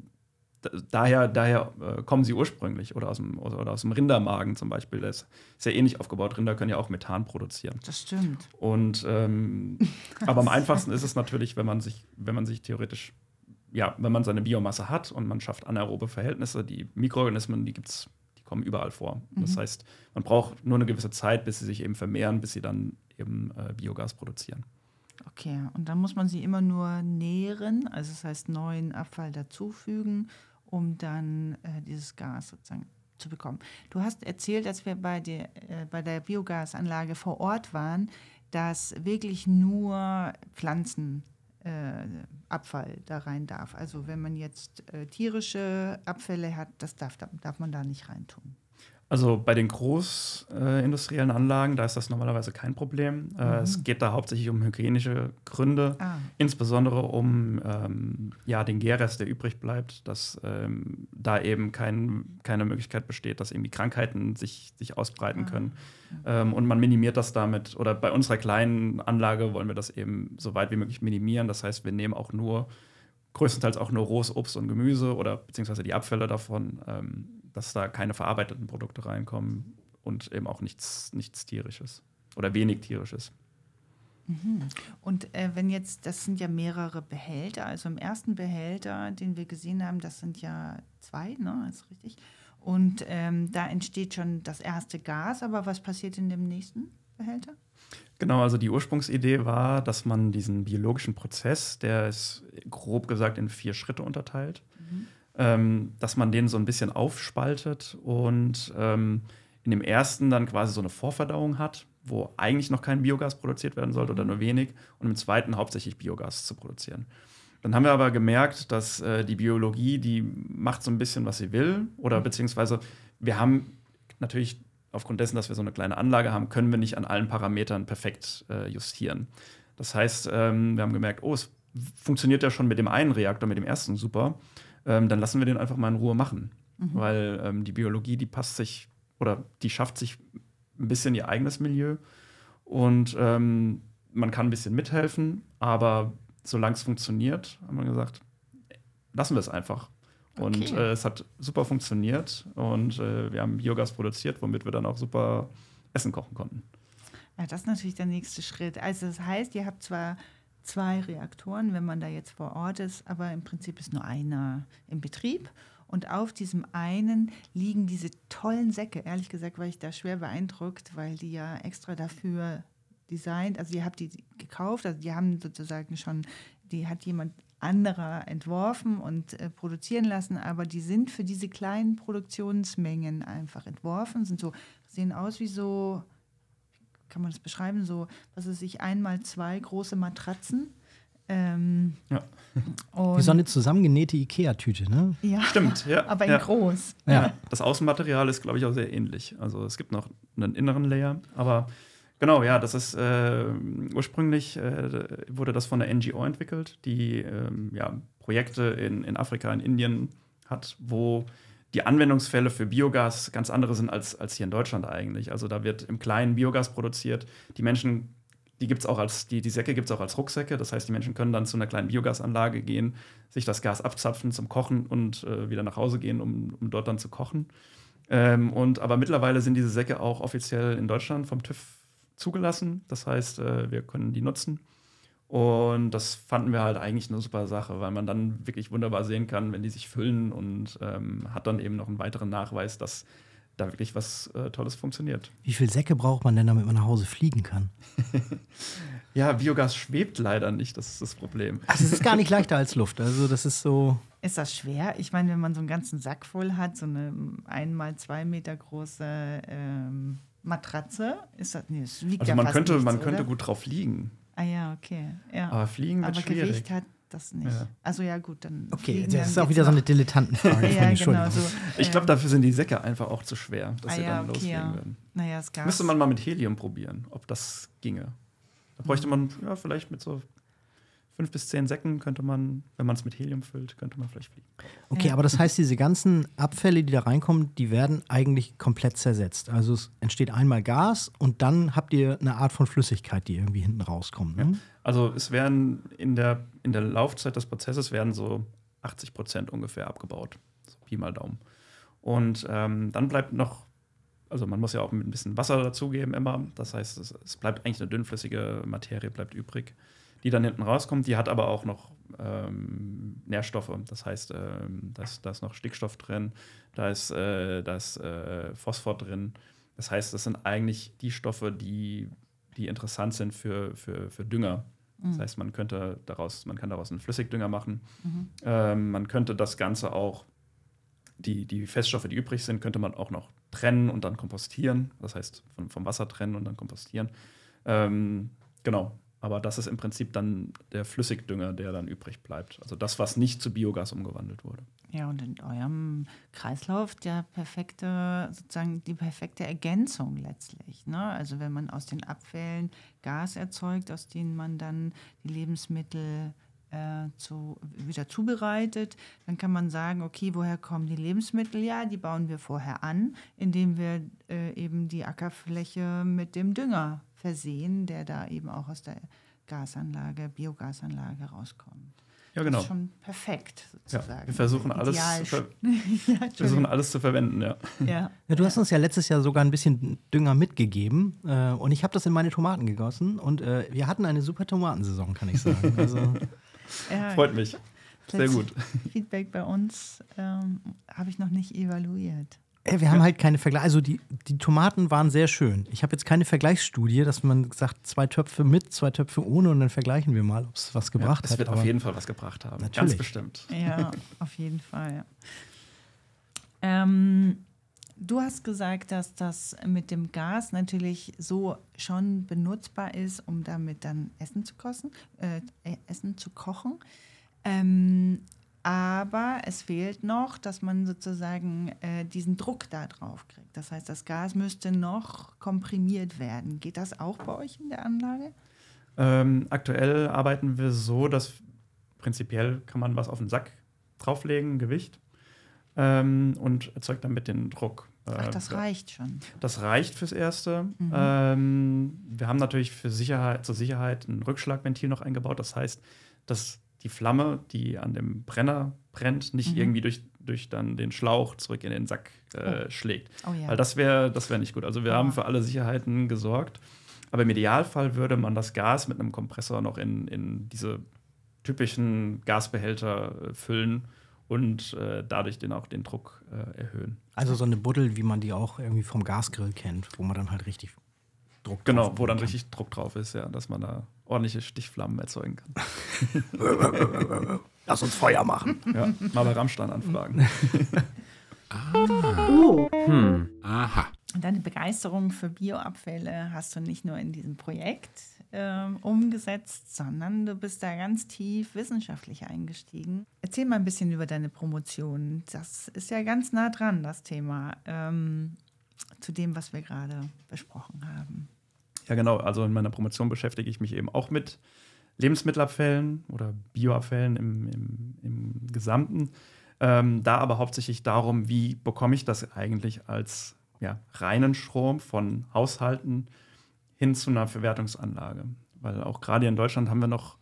daher, daher äh, kommen sie ursprünglich oder aus, dem, oder aus dem Rindermagen zum Beispiel. Der ist sehr ähnlich aufgebaut. Rinder können ja auch Methan produzieren. Das stimmt. Und ähm, aber am einfachsten ist es natürlich, wenn man sich, wenn man sich theoretisch ja, wenn man seine Biomasse hat und man schafft anaerobe Verhältnisse, die Mikroorganismen, die gibt's, die kommen überall vor. Mhm. Das heißt, man braucht nur eine gewisse Zeit, bis sie sich eben vermehren, bis sie dann eben äh, Biogas produzieren. Okay, und dann muss man sie immer nur nähren, also das heißt neuen Abfall dazufügen, um dann äh, dieses Gas sozusagen zu bekommen. Du hast erzählt, als wir bei der, äh, bei der Biogasanlage vor Ort waren, dass wirklich nur Pflanzen Abfall da rein darf. Also wenn man jetzt äh, tierische Abfälle hat, das darf, darf man da nicht reintun. Also bei den großindustriellen äh, Anlagen, da ist das normalerweise kein Problem. Äh, mhm. es geht da hauptsächlich um hygienische Gründe, ah. insbesondere um ähm, ja, den Gärrest, der übrig bleibt, dass ähm, da eben kein, keine Möglichkeit besteht, dass irgendwie Krankheiten sich, sich ausbreiten ah. können. Ähm, und man minimiert das damit, oder bei unserer kleinen Anlage wollen wir das eben so weit wie möglich minimieren. Das heißt, wir nehmen auch nur größtenteils auch nur rohes Obst und Gemüse oder beziehungsweise die Abfälle davon ähm, dass da keine verarbeiteten Produkte reinkommen und eben auch nichts, nichts tierisches oder wenig tierisches. Mhm. Und äh, wenn jetzt, das sind ja mehrere Behälter, also im ersten Behälter, den wir gesehen haben, das sind ja zwei, ne, ist richtig. Und ähm, da entsteht schon das erste Gas, aber was passiert in dem nächsten Behälter? Genau, also die Ursprungsidee war, dass man diesen biologischen Prozess, der ist grob gesagt in vier Schritte unterteilt, mhm ähm, dass man den so ein bisschen aufspaltet und ähm, in dem ersten dann quasi so eine Vorverdauung hat, wo eigentlich noch kein Biogas produziert werden sollte oder nur wenig und im zweiten hauptsächlich Biogas zu produzieren. Dann haben wir aber gemerkt, dass äh, die Biologie, die macht so ein bisschen, was sie will oder beziehungsweise wir haben natürlich aufgrund dessen, dass wir so eine kleine Anlage haben, können wir nicht an allen Parametern perfekt äh, justieren. Das heißt, ähm, wir haben gemerkt, oh, es funktioniert ja schon mit dem einen Reaktor, mit dem ersten super ähm, dann lassen wir den einfach mal in Ruhe machen. Mhm. Weil ähm, die Biologie, die passt sich oder die schafft sich ein bisschen ihr eigenes Milieu und ähm, man kann ein bisschen mithelfen, aber solange es funktioniert, haben wir gesagt, lassen wir es einfach. Und Okay. äh, es hat super funktioniert und äh, wir haben Biogas produziert, womit wir dann auch super Essen kochen konnten. Ja, das ist natürlich der nächste Schritt. Also das heißt, ihr habt zwar zwei Reaktoren, wenn man da jetzt vor Ort ist, aber im Prinzip ist nur einer im Betrieb. Und auf diesem einen liegen diese tollen Säcke. Ehrlich gesagt war ich da schwer beeindruckt, weil die ja extra dafür designt, also ihr habt die gekauft, also die haben sozusagen schon, die hat jemand anderer entworfen und äh, produzieren lassen, aber die sind für diese kleinen Produktionsmengen einfach entworfen, sind so, sehen aus wie so, kann man das beschreiben, so, was ist ich, einmal zwei große Matratzen. Ähm, Ja. und, Wie so eine zusammengenähte Ikea-Tüte, ne? ja, Stimmt, ja. aber in ja. groß. Ja. Das Außenmaterial ist, glaube ich, auch sehr ähnlich. Also es gibt noch einen inneren Layer, aber genau, ja, das ist äh, ursprünglich äh, wurde das von der NGO entwickelt, die ähm, ja, Projekte in, in Afrika, in Indien hat, wo die Anwendungsfälle für Biogas ganz andere sind als, als hier in Deutschland eigentlich. Also da wird im Kleinen Biogas produziert. Die Menschen, die gibt es auch als, die, die Säcke gibt es auch als Rucksäcke. Das heißt, die Menschen können dann zu einer kleinen Biogasanlage gehen, sich das Gas abzapfen zum Kochen und äh, wieder nach Hause gehen, um, um dort dann zu kochen. Ähm, und aber mittlerweile sind diese Säcke auch offiziell in Deutschland vom TÜV zugelassen. Das heißt, äh, wir können die nutzen. Und das fanden wir halt eigentlich eine super Sache, weil man dann wirklich wunderbar sehen kann, wenn die sich füllen und ähm, hat dann eben noch einen weiteren Nachweis, dass da wirklich was äh, Tolles funktioniert. Wie viel Säcke braucht man denn, damit man nach Hause fliegen kann? Ja, Biogas schwebt leider nicht, das ist das Problem. Also es ist gar nicht leichter als Luft. Also das ist so. Ist das schwer? Ich meine, wenn man so einen ganzen Sack voll hat, so eine einmal zwei Meter große ähm, Matratze, ist das, nee, das wiegt Also ja man fast könnte, nichts, man könnte oder? gut drauf liegen, Ah ja, okay. Ja. aber fliegen wird Aber schwierig. Gewicht hat das nicht. Ja. Also ja, gut, dann. Okay, fliegen, das dann ist auch wieder so eine noch. Dilettantenfrage. Ja, genau. So, Ich glaube, dafür sind die Säcke einfach auch zu schwer, dass ah, sie ja, dann okay, loslegen ja. würden. Naja, Gas. Müsste man mal mit Helium probieren, ob das ginge. Da bräuchte man, ja, vielleicht mit so fünf bis zehn Säcken könnte man, wenn man es mit Helium füllt, könnte man vielleicht fliegen. Okay, Ja. aber das heißt, diese ganzen Abfälle, die da reinkommen, die werden eigentlich komplett zersetzt. Also es entsteht einmal Gas und dann habt ihr eine Art von Flüssigkeit, die irgendwie hinten rauskommt. Ne? Also es werden in der, in der Laufzeit des Prozesses werden so 80 Prozent ungefähr abgebaut. So Pi mal Daumen. Und ähm, dann bleibt noch, also man muss ja auch ein bisschen Wasser dazugeben immer. Das heißt, es, es bleibt eigentlich eine dünnflüssige Materie bleibt übrig, die dann hinten rauskommt. Die hat aber auch noch ähm, Nährstoffe. Das heißt, ähm, da, ist, noch Stickstoff drin, da ist, äh, da ist äh, Phosphor drin. Das heißt, das sind eigentlich die Stoffe, die, die interessant sind für, für, für Dünger. Das heißt, man könnte daraus, man kann daraus einen Flüssigdünger machen. Ähm, man könnte das Ganze auch, die, die Feststoffe, die übrig sind, könnte man auch noch trennen und dann kompostieren. Das heißt, von, vom Wasser trennen und dann kompostieren. Ähm, genau. Aber das ist im Prinzip dann der Flüssigdünger, der dann übrig bleibt. Also das, was nicht zu Biogas umgewandelt wurde. Ja, und in eurem Kreislauf der perfekte, sozusagen die perfekte Ergänzung letztlich. Ne? Also wenn man aus den Abfällen Gas erzeugt, aus denen man dann die Lebensmittel äh, zu, wieder zubereitet, dann kann man sagen, okay, woher kommen die Lebensmittel? Ja, die bauen wir vorher an, indem wir äh, eben die Ackerfläche mit dem Dünger versehen, der da eben auch aus der Gasanlage, Biogasanlage rauskommt. Ja, Das genau. ist schon perfekt Ja, sozusagen. wir versuchen alles, ver ja, wir versuchen alles zu verwenden, ja. ja. Ja, du hast uns ja letztes Jahr sogar ein bisschen Dünger mitgegeben äh, und ich habe das in meine Tomaten gegossen und äh, wir hatten eine super Tomatensaison, kann ich sagen. Also, ja. Freut mich. Sehr gut. Feedback bei uns ähm, habe ich noch nicht evaluiert. Ey, wir haben halt keine Vergleiche. Also die, die Tomaten waren sehr schön. Ich habe jetzt keine Vergleichsstudie, dass man sagt, zwei Töpfe mit, zwei Töpfe ohne und dann vergleichen wir mal, ob es was gebracht Es hat. wird aber- auf jeden Fall was gebracht haben. Natürlich. Ganz bestimmt. Ja, auf jeden Fall. Ja. Ähm, du hast gesagt, dass das mit dem Gas natürlich so schon benutzbar ist, um damit dann Essen zu kochen. Äh, Essen zu kochen. Ähm, aber es fehlt noch, dass man sozusagen äh, diesen Druck da drauf kriegt. Das heißt, das Gas müsste noch komprimiert werden. Geht das auch bei euch in der Anlage? Ähm, aktuell arbeiten wir so, dass prinzipiell kann man was auf den Sack drauflegen, Gewicht, ähm, und erzeugt damit den Druck. Ach, Äh, das reicht schon. Das reicht fürs Erste. Mhm. Ähm, wir haben natürlich für Sicherheit, zur Sicherheit ein Rückschlagventil noch eingebaut. Das heißt, dass die Flamme, die an dem Brenner brennt, nicht Mhm. irgendwie durch, durch dann den Schlauch zurück in den Sack äh, Oh. schlägt. Oh ja. Weil das wäre das wär nicht gut. Also wir Ja. haben für alle Sicherheiten gesorgt. Aber im Idealfall würde man das Gas mit einem Kompressor noch in, in diese typischen Gasbehälter äh, füllen und äh, dadurch den auch den Druck äh, erhöhen. Also so eine Buddel, wie man die auch irgendwie vom Gasgrill kennt, wo man dann halt richtig Druck Genau, drauf wo dann kann. richtig Druck drauf ist, ja, dass man da ordentliche Stichflammen erzeugen kann. Lass uns Feuer machen. Ja, mal bei Rammstein anfragen. Aha. Und deine Begeisterung für Bioabfälle hast du nicht nur in diesem Projekt ähm, umgesetzt, sondern du bist da ganz tief wissenschaftlich eingestiegen. Erzähl mal ein bisschen über deine Promotion. Das ist ja ganz nah dran, das Thema, ähm, zu dem, was wir gerade besprochen haben. Ja, genau. Also in meiner Promotion beschäftige ich mich eben auch mit Lebensmittelabfällen oder Bioabfällen im, im, im Gesamten. Ähm, da aber hauptsächlich darum, wie bekomme ich das eigentlich als ja, reinen Strom von Haushalten hin zu einer Verwertungsanlage. Weil auch gerade in Deutschland haben wir noch,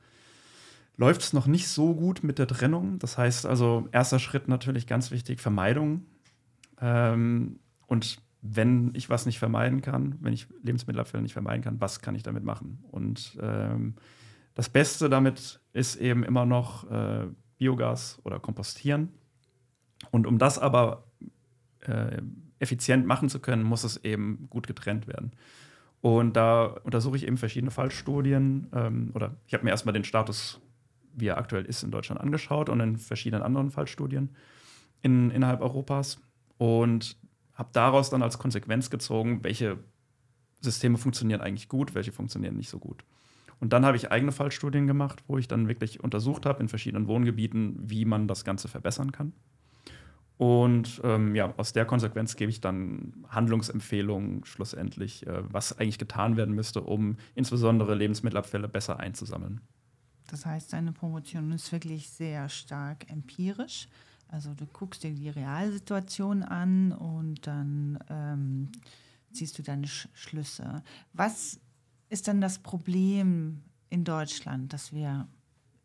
läuft es noch nicht so gut mit der Trennung. Das heißt also, erster Schritt natürlich ganz wichtig, Vermeidung. Ähm, und wenn ich was nicht vermeiden kann, wenn ich Lebensmittelabfälle nicht vermeiden kann, was kann ich damit machen? Und ähm, das Beste damit ist eben immer noch äh, Biogas oder Kompostieren. Und um das aber äh, effizient machen zu können, muss es eben gut getrennt werden. Und da untersuche ich eben verschiedene Fallstudien ähm, oder ich habe mir erstmal den Status, wie er aktuell ist, in Deutschland angeschaut und in verschiedenen anderen Fallstudien in, innerhalb Europas und habe daraus dann als Konsequenz gezogen, welche Systeme funktionieren eigentlich gut, welche funktionieren nicht so gut. Und dann habe ich eigene Fallstudien gemacht, wo ich dann wirklich untersucht habe in verschiedenen Wohngebieten, wie man das Ganze verbessern kann. Und ähm, ja, aus der Konsequenz gebe ich dann Handlungsempfehlungen schlussendlich, äh, was eigentlich getan werden müsste, um insbesondere Lebensmittelabfälle besser einzusammeln. Das heißt, deine Promotion ist wirklich sehr stark empirisch. Also du guckst dir die Realsituation an und dann ähm, ziehst du deine Sch Schlüsse. Was ist dann das Problem in Deutschland, dass wir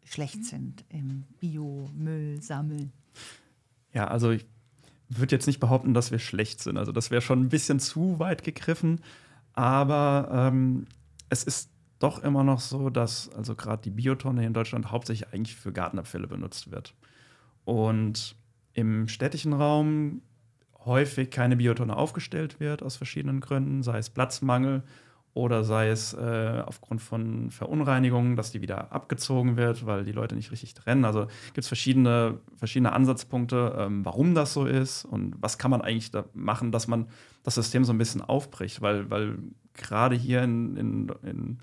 schlecht sind im Biomüll sammeln? Ja, also ich würde jetzt nicht behaupten, dass wir schlecht sind. Also das wäre schon ein bisschen zu weit gegriffen. Aber ähm, es ist doch immer noch so, dass also gerade die Biotonne in Deutschland hauptsächlich eigentlich für Gartenabfälle benutzt wird. Und im städtischen Raum häufig keine Biotonne aufgestellt wird aus verschiedenen Gründen, sei es Platzmangel oder sei es äh, aufgrund von Verunreinigungen, dass die wieder abgezogen wird, weil die Leute nicht richtig trennen. Also gibt es verschiedene, verschiedene Ansatzpunkte, ähm, warum das so ist und was kann man eigentlich da machen, dass man das System so ein bisschen aufbricht, weil, weil gerade hier in, in, in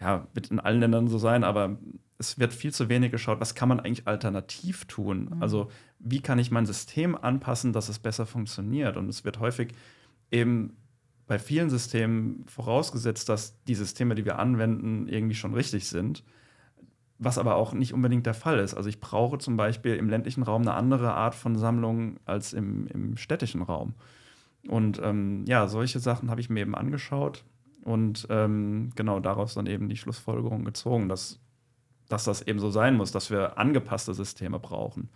ja, wird in allen Ländern so sein, aber es wird viel zu wenig geschaut, was kann man eigentlich alternativ tun? Also, wie kann ich mein System anpassen, dass es besser funktioniert? Und es wird häufig eben bei vielen Systemen vorausgesetzt, dass die Systeme, die wir anwenden, irgendwie schon richtig sind. Was aber auch nicht unbedingt der Fall ist. Also ich brauche zum Beispiel im ländlichen Raum eine andere Art von Sammlung als im, im städtischen Raum. Und ähm, ja, solche Sachen habe ich mir eben angeschaut und ähm, genau daraus dann eben die Schlussfolgerung gezogen, dass, dass das eben so sein muss, dass wir angepasste Systeme brauchen.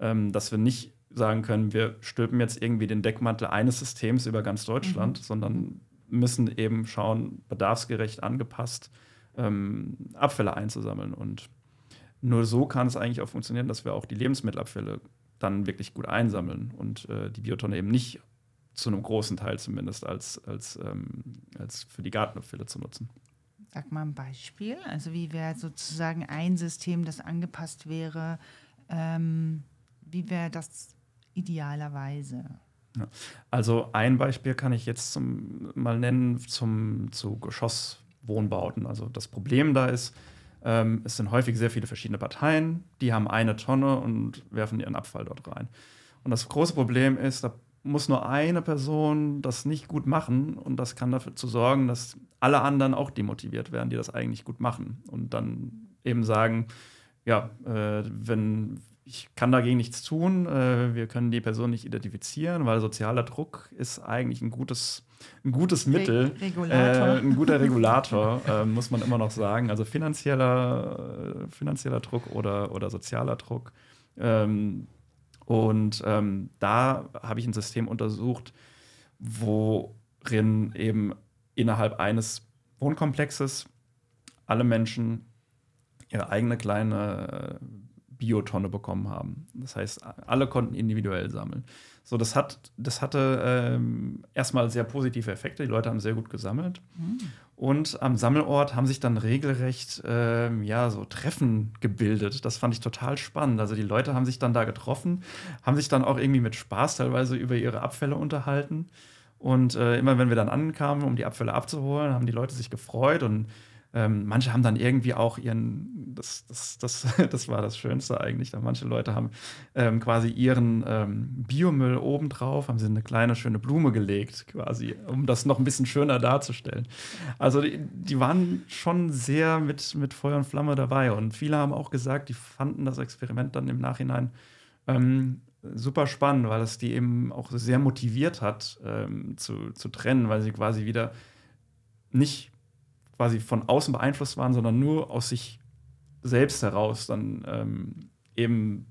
Ähm, dass wir nicht sagen können, wir stülpen jetzt irgendwie den Deckmantel eines Systems über ganz Deutschland, sondern müssen eben schauen, bedarfsgerecht angepasst ähm, Abfälle einzusammeln. Und nur so kann es eigentlich auch funktionieren, dass wir auch die Lebensmittelabfälle dann wirklich gut einsammeln und äh, die Biotonne eben nicht zu einem großen Teil zumindest als, als, ähm, als für die Gartenabfälle zu nutzen. Sag mal ein Beispiel. Also wie wäre sozusagen ein System, das angepasst wäre? Ähm, wie wäre das idealerweise? Also ein Beispiel kann ich jetzt zum, mal nennen zum, zu Geschosswohnbauten. Also das Problem da ist, ähm, es sind häufig sehr viele verschiedene Parteien, die haben eine Tonne und werfen ihren Abfall dort rein. Und das große Problem ist, da muss nur eine Person das nicht gut machen und das kann dafür zu sorgen, dass alle anderen auch demotiviert werden, die das eigentlich gut machen und dann eben sagen, ja, äh, wenn ich kann dagegen nichts tun, äh, wir können die Person nicht identifizieren, weil sozialer Druck ist eigentlich ein gutes ein gutes Mittel, Re Regulator. Äh, ein guter Regulator, äh, muss man immer noch sagen. Also finanzieller, äh, finanzieller Druck oder, oder sozialer Druck. Ähm, und ähm, da habe ich ein System untersucht, worin eben innerhalb eines Wohnkomplexes alle Menschen ihre eigene kleine äh, Biotonne bekommen haben. Das heißt, alle konnten individuell sammeln. So, das, hat, das hatte ähm, erstmal sehr positive Effekte. Die Leute haben sehr gut gesammelt. Mhm. Und am Sammelort haben sich dann regelrecht ähm, ja, so Treffen gebildet. Das fand ich total spannend. Also die Leute haben sich dann da getroffen, haben sich dann auch irgendwie mit Spaß teilweise über ihre Abfälle unterhalten. Und äh, immer wenn wir dann ankamen, um die Abfälle abzuholen, haben die Leute sich gefreut und ähm, manche haben dann irgendwie auch ihren, das, das, das, das war das Schönste eigentlich, da manche Leute haben ähm, quasi ihren ähm, Biomüll obendrauf, haben sie eine kleine schöne Blume gelegt, quasi, um das noch ein bisschen schöner darzustellen. Also die, die waren schon sehr mit, mit Feuer und Flamme dabei und viele haben auch gesagt, die fanden das Experiment dann im Nachhinein ähm, super spannend, weil es die eben auch sehr motiviert hat, ähm, zu, zu trennen, weil sie quasi wieder nicht quasi von außen beeinflusst waren, sondern nur aus sich selbst heraus dann ähm, eben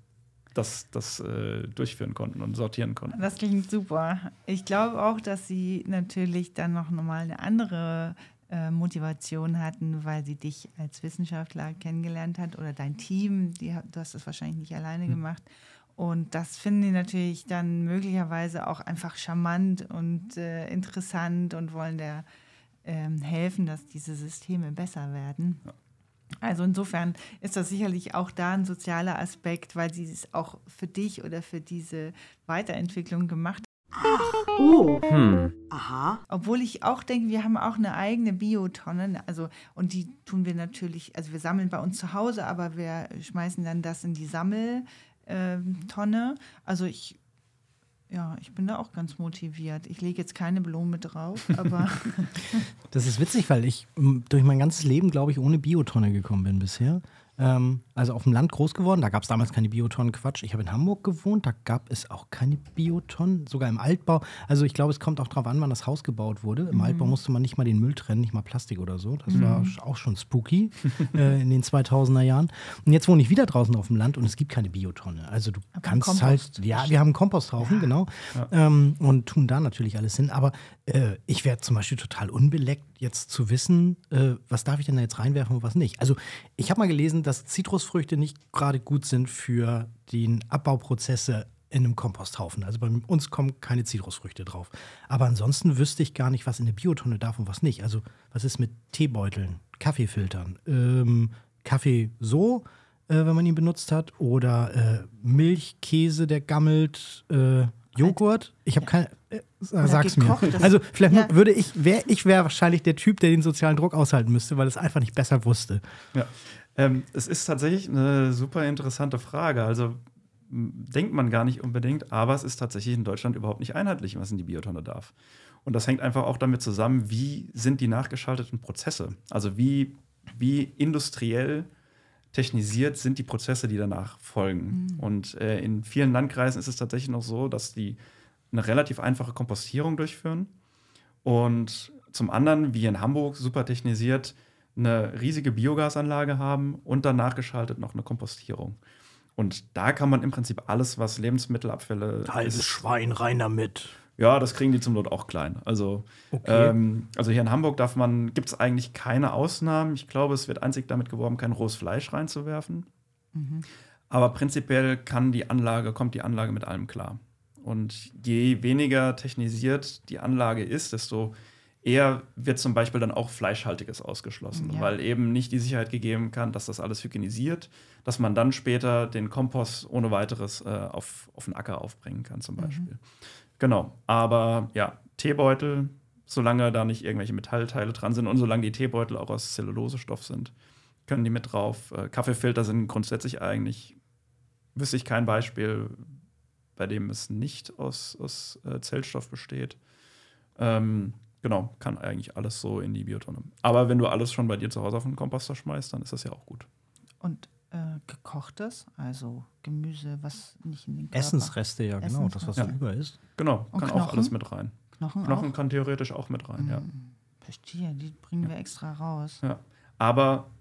das, das äh, durchführen konnten und sortieren konnten. Das klingt super. Ich glaube auch, dass sie natürlich dann noch mal eine andere äh, Motivation hatten, weil sie dich als Wissenschaftler kennengelernt hat oder dein Team. Die, du hast das wahrscheinlich nicht alleine hm. gemacht. Und das finden die natürlich dann möglicherweise auch einfach charmant und äh, interessant und wollen der ähm, helfen, dass diese Systeme besser werden. Ja. Also insofern ist das sicherlich auch da ein sozialer Aspekt, weil sie es auch für dich oder für diese Weiterentwicklung gemacht haben. Oh. Hm. Aha. Obwohl ich auch denke, wir haben auch eine eigene Biotonne. Also, und die tun wir natürlich, also wir sammeln bei uns zu Hause, aber wir schmeißen dann das in die Sammeltonne. Also ich ja, ich bin da auch ganz motiviert. Ich lege jetzt keine Blume drauf, aber. das ist witzig, weil ich durch mein ganzes Leben, glaube ich, ohne Biotonne gekommen bin bisher. Ähm, also auf dem Land groß geworden, da gab es damals keine Biotonnen, Quatsch. Ich habe in Hamburg gewohnt, da gab es auch keine Biotonnen, sogar im Altbau. Also ich glaube, es kommt auch darauf an, wann das Haus gebaut wurde. Im mhm. Altbau musste man nicht mal den Müll trennen, nicht mal Plastik oder so. Das mhm. war auch schon spooky äh, in den 2000er Jahren. Und jetzt wohne ich wieder draußen auf dem Land und es gibt keine Biotonne. Also du Aber kannst halt, ja, wir haben einen Komposthaufen, ja. genau. Ja. Ähm, und tun da natürlich alles hin. Aber äh, ich wäre zum Beispiel total unbeleckt, jetzt zu wissen, äh, was darf ich denn da jetzt reinwerfen und was nicht. Also ich habe mal gelesen, dass Zitrusfrüchte nicht gerade gut sind für den Abbauprozesse in einem Komposthaufen. Also bei uns kommen keine Zitrusfrüchte drauf. Aber ansonsten wüsste ich gar nicht, was in der Biotonne darf und was nicht. Also was ist mit Teebeuteln, Kaffeefiltern, ähm, Kaffee so, äh, wenn man ihn benutzt hat, oder äh, Milch, Käse, der gammelt, äh, Joghurt. Ich habe keine. Äh, sag's mir. Also vielleicht ja. würde ich, wär, ich wäre wahrscheinlich der Typ, der den sozialen Druck aushalten müsste, weil es einfach nicht besser wusste. Ja. Ähm, es ist tatsächlich eine super interessante Frage. Also denkt man gar nicht unbedingt, aber es ist tatsächlich in Deutschland überhaupt nicht einheitlich, was in die Biotonne darf. Und das hängt einfach auch damit zusammen, wie sind die nachgeschalteten Prozesse? Also wie, wie industriell technisiert sind die Prozesse, die danach folgen. Mhm. Und äh, in vielen Landkreisen ist es tatsächlich noch so, dass die eine relativ einfache Kompostierung durchführen und zum anderen, wie in Hamburg, super technisiert, eine riesige Biogasanlage haben und dann nachgeschaltet noch eine Kompostierung. Und da kann man im Prinzip alles, was Lebensmittelabfälle. Halbes Schwein rein damit. Ja, das kriegen die zum Not auch klein. Also, okay. ähm, also hier in Hamburg darf man, gibt es eigentlich keine Ausnahmen. Ich glaube, es wird einzig damit geworben, kein rohes Fleisch reinzuwerfen. Mhm. Aber prinzipiell kann die Anlage, kommt die Anlage mit allem klar. Und je weniger technisiert die Anlage ist, desto eher wird zum Beispiel dann auch Fleischhaltiges ausgeschlossen, ja. weil eben nicht die Sicherheit gegeben kann, dass das alles hygienisiert, dass man dann später den Kompost ohne weiteres äh, auf, auf den Acker aufbringen kann, zum mhm. Beispiel. Mhm. Genau, aber ja, Teebeutel, solange da nicht irgendwelche Metallteile dran sind und solange die Teebeutel auch aus Zellulosestoff sind, können die mit drauf. Äh, Kaffeefilter sind grundsätzlich eigentlich, wüsste ich kein Beispiel, bei dem es nicht aus, aus äh, Zellstoff besteht. Ähm, genau, kann eigentlich alles so in die Biotonne. Aber wenn du alles schon bei dir zu Hause auf den Komposter schmeißt, dann ist das ja auch gut. Und äh, gekochtes, also Gemüse, was nicht in den Körper. Essensreste, ja, genau, das, was ja. über ist. Genau, kann auch alles mit rein. Knochen, Knochen auch? kann theoretisch auch mit rein, ja. Verstehe, die bringen wir extra raus. ja. Aber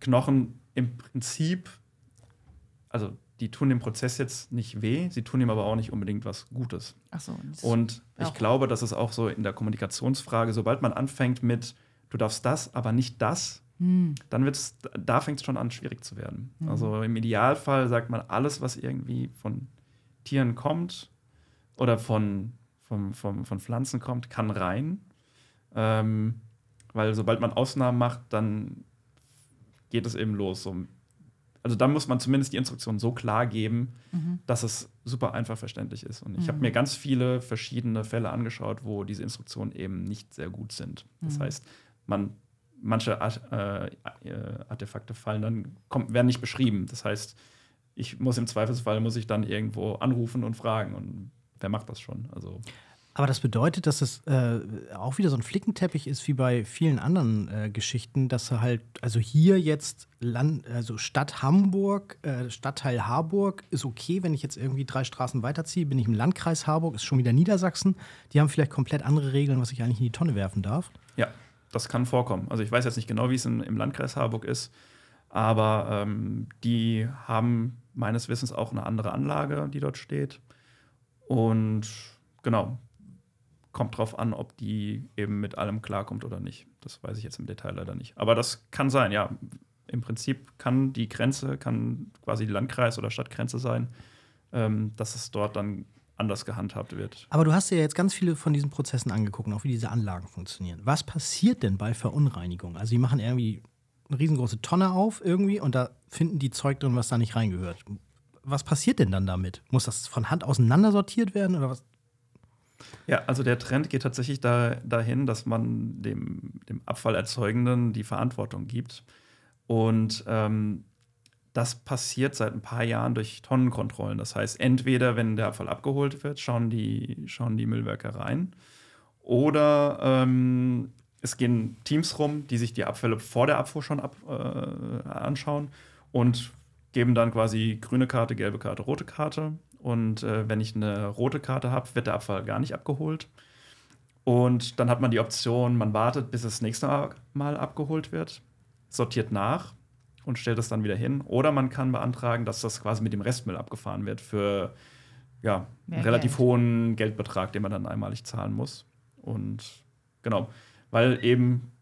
Knochen im Prinzip, also die tun dem Prozess jetzt nicht weh, sie tun ihm aber auch nicht unbedingt was Gutes. Ach so. Und ich auch- glaube, das ist auch so in der Kommunikationsfrage, sobald man anfängt mit, du darfst das, aber nicht das, Hm. dann wird's, da fängt es schon an, schwierig zu werden. Mhm. Also im Idealfall sagt man, alles, was irgendwie von Tieren kommt oder von, von, von, von Pflanzen kommt, kann rein. Ähm, weil sobald man Ausnahmen macht, dann geht es eben los. So, also dann muss man zumindest die Instruktion so klar geben, Mhm. dass es super einfach verständlich ist. Und ich habe Mhm. mir ganz viele verschiedene Fälle angeschaut, wo diese Instruktionen eben nicht sehr gut sind. Das Mhm. heißt, man, manche Art, äh, äh, Artefakte fallen dann, kommt, werden nicht beschrieben. Das heißt, ich muss im Zweifelsfall muss ich dann irgendwo anrufen und fragen. Und wer macht das schon? Also Aber das bedeutet, dass es äh, auch wieder so ein Flickenteppich ist wie bei vielen anderen äh, Geschichten, dass er halt, also hier jetzt Land, also Stadt Hamburg, äh, Stadtteil Harburg ist okay, wenn ich jetzt irgendwie drei Straßen weiterziehe, bin ich im Landkreis Harburg, ist schon wieder Niedersachsen. Die haben vielleicht komplett andere Regeln, was ich eigentlich in die Tonne werfen darf. Ja, das kann vorkommen. Also ich weiß jetzt nicht genau, wie es im Landkreis Harburg ist, aber ähm, die haben meines Wissens auch eine andere Anlage, die dort steht. Und genau, kommt drauf an, ob die eben mit allem klarkommt oder nicht. Das weiß ich jetzt im Detail leider nicht. Aber das kann sein, ja. Im Prinzip kann die Grenze, kann quasi die Landkreis- oder Stadtgrenze sein, ähm, dass es dort dann anders gehandhabt wird. Aber du hast dir jetzt ganz viele von diesen Prozessen angeguckt, auch wie diese Anlagen funktionieren. Was passiert denn bei Verunreinigung? Also, die machen irgendwie eine riesengroße Tonne auf irgendwie und da finden die Zeug drin, was da nicht reingehört. Was passiert denn dann damit? Muss das von Hand auseinandersortiert werden oder was? Ja, also der Trend geht tatsächlich da, dahin, dass man dem, dem Abfallerzeugenden die Verantwortung gibt. Und ähm, das passiert seit ein paar Jahren durch Tonnenkontrollen. Das heißt, entweder, wenn der Abfall abgeholt wird, schauen die, schauen die Müllwerke rein. Oder ähm, es gehen Teams rum, die sich die Abfälle vor der Abfuhr schon ab, äh, anschauen und geben dann quasi grüne Karte, gelbe Karte, rote Karte. Und äh, wenn ich eine rote Karte habe, wird der Abfall gar nicht abgeholt. Und dann hat man die Option, man wartet, bis es das nächste Mal abgeholt wird, sortiert nach und stellt es dann wieder hin. Oder man kann beantragen, dass das quasi mit dem Restmüll abgefahren wird für ja, Mehr einen relativ Geld. hohen Geldbetrag, den man dann einmalig zahlen muss. Und genau, weil eben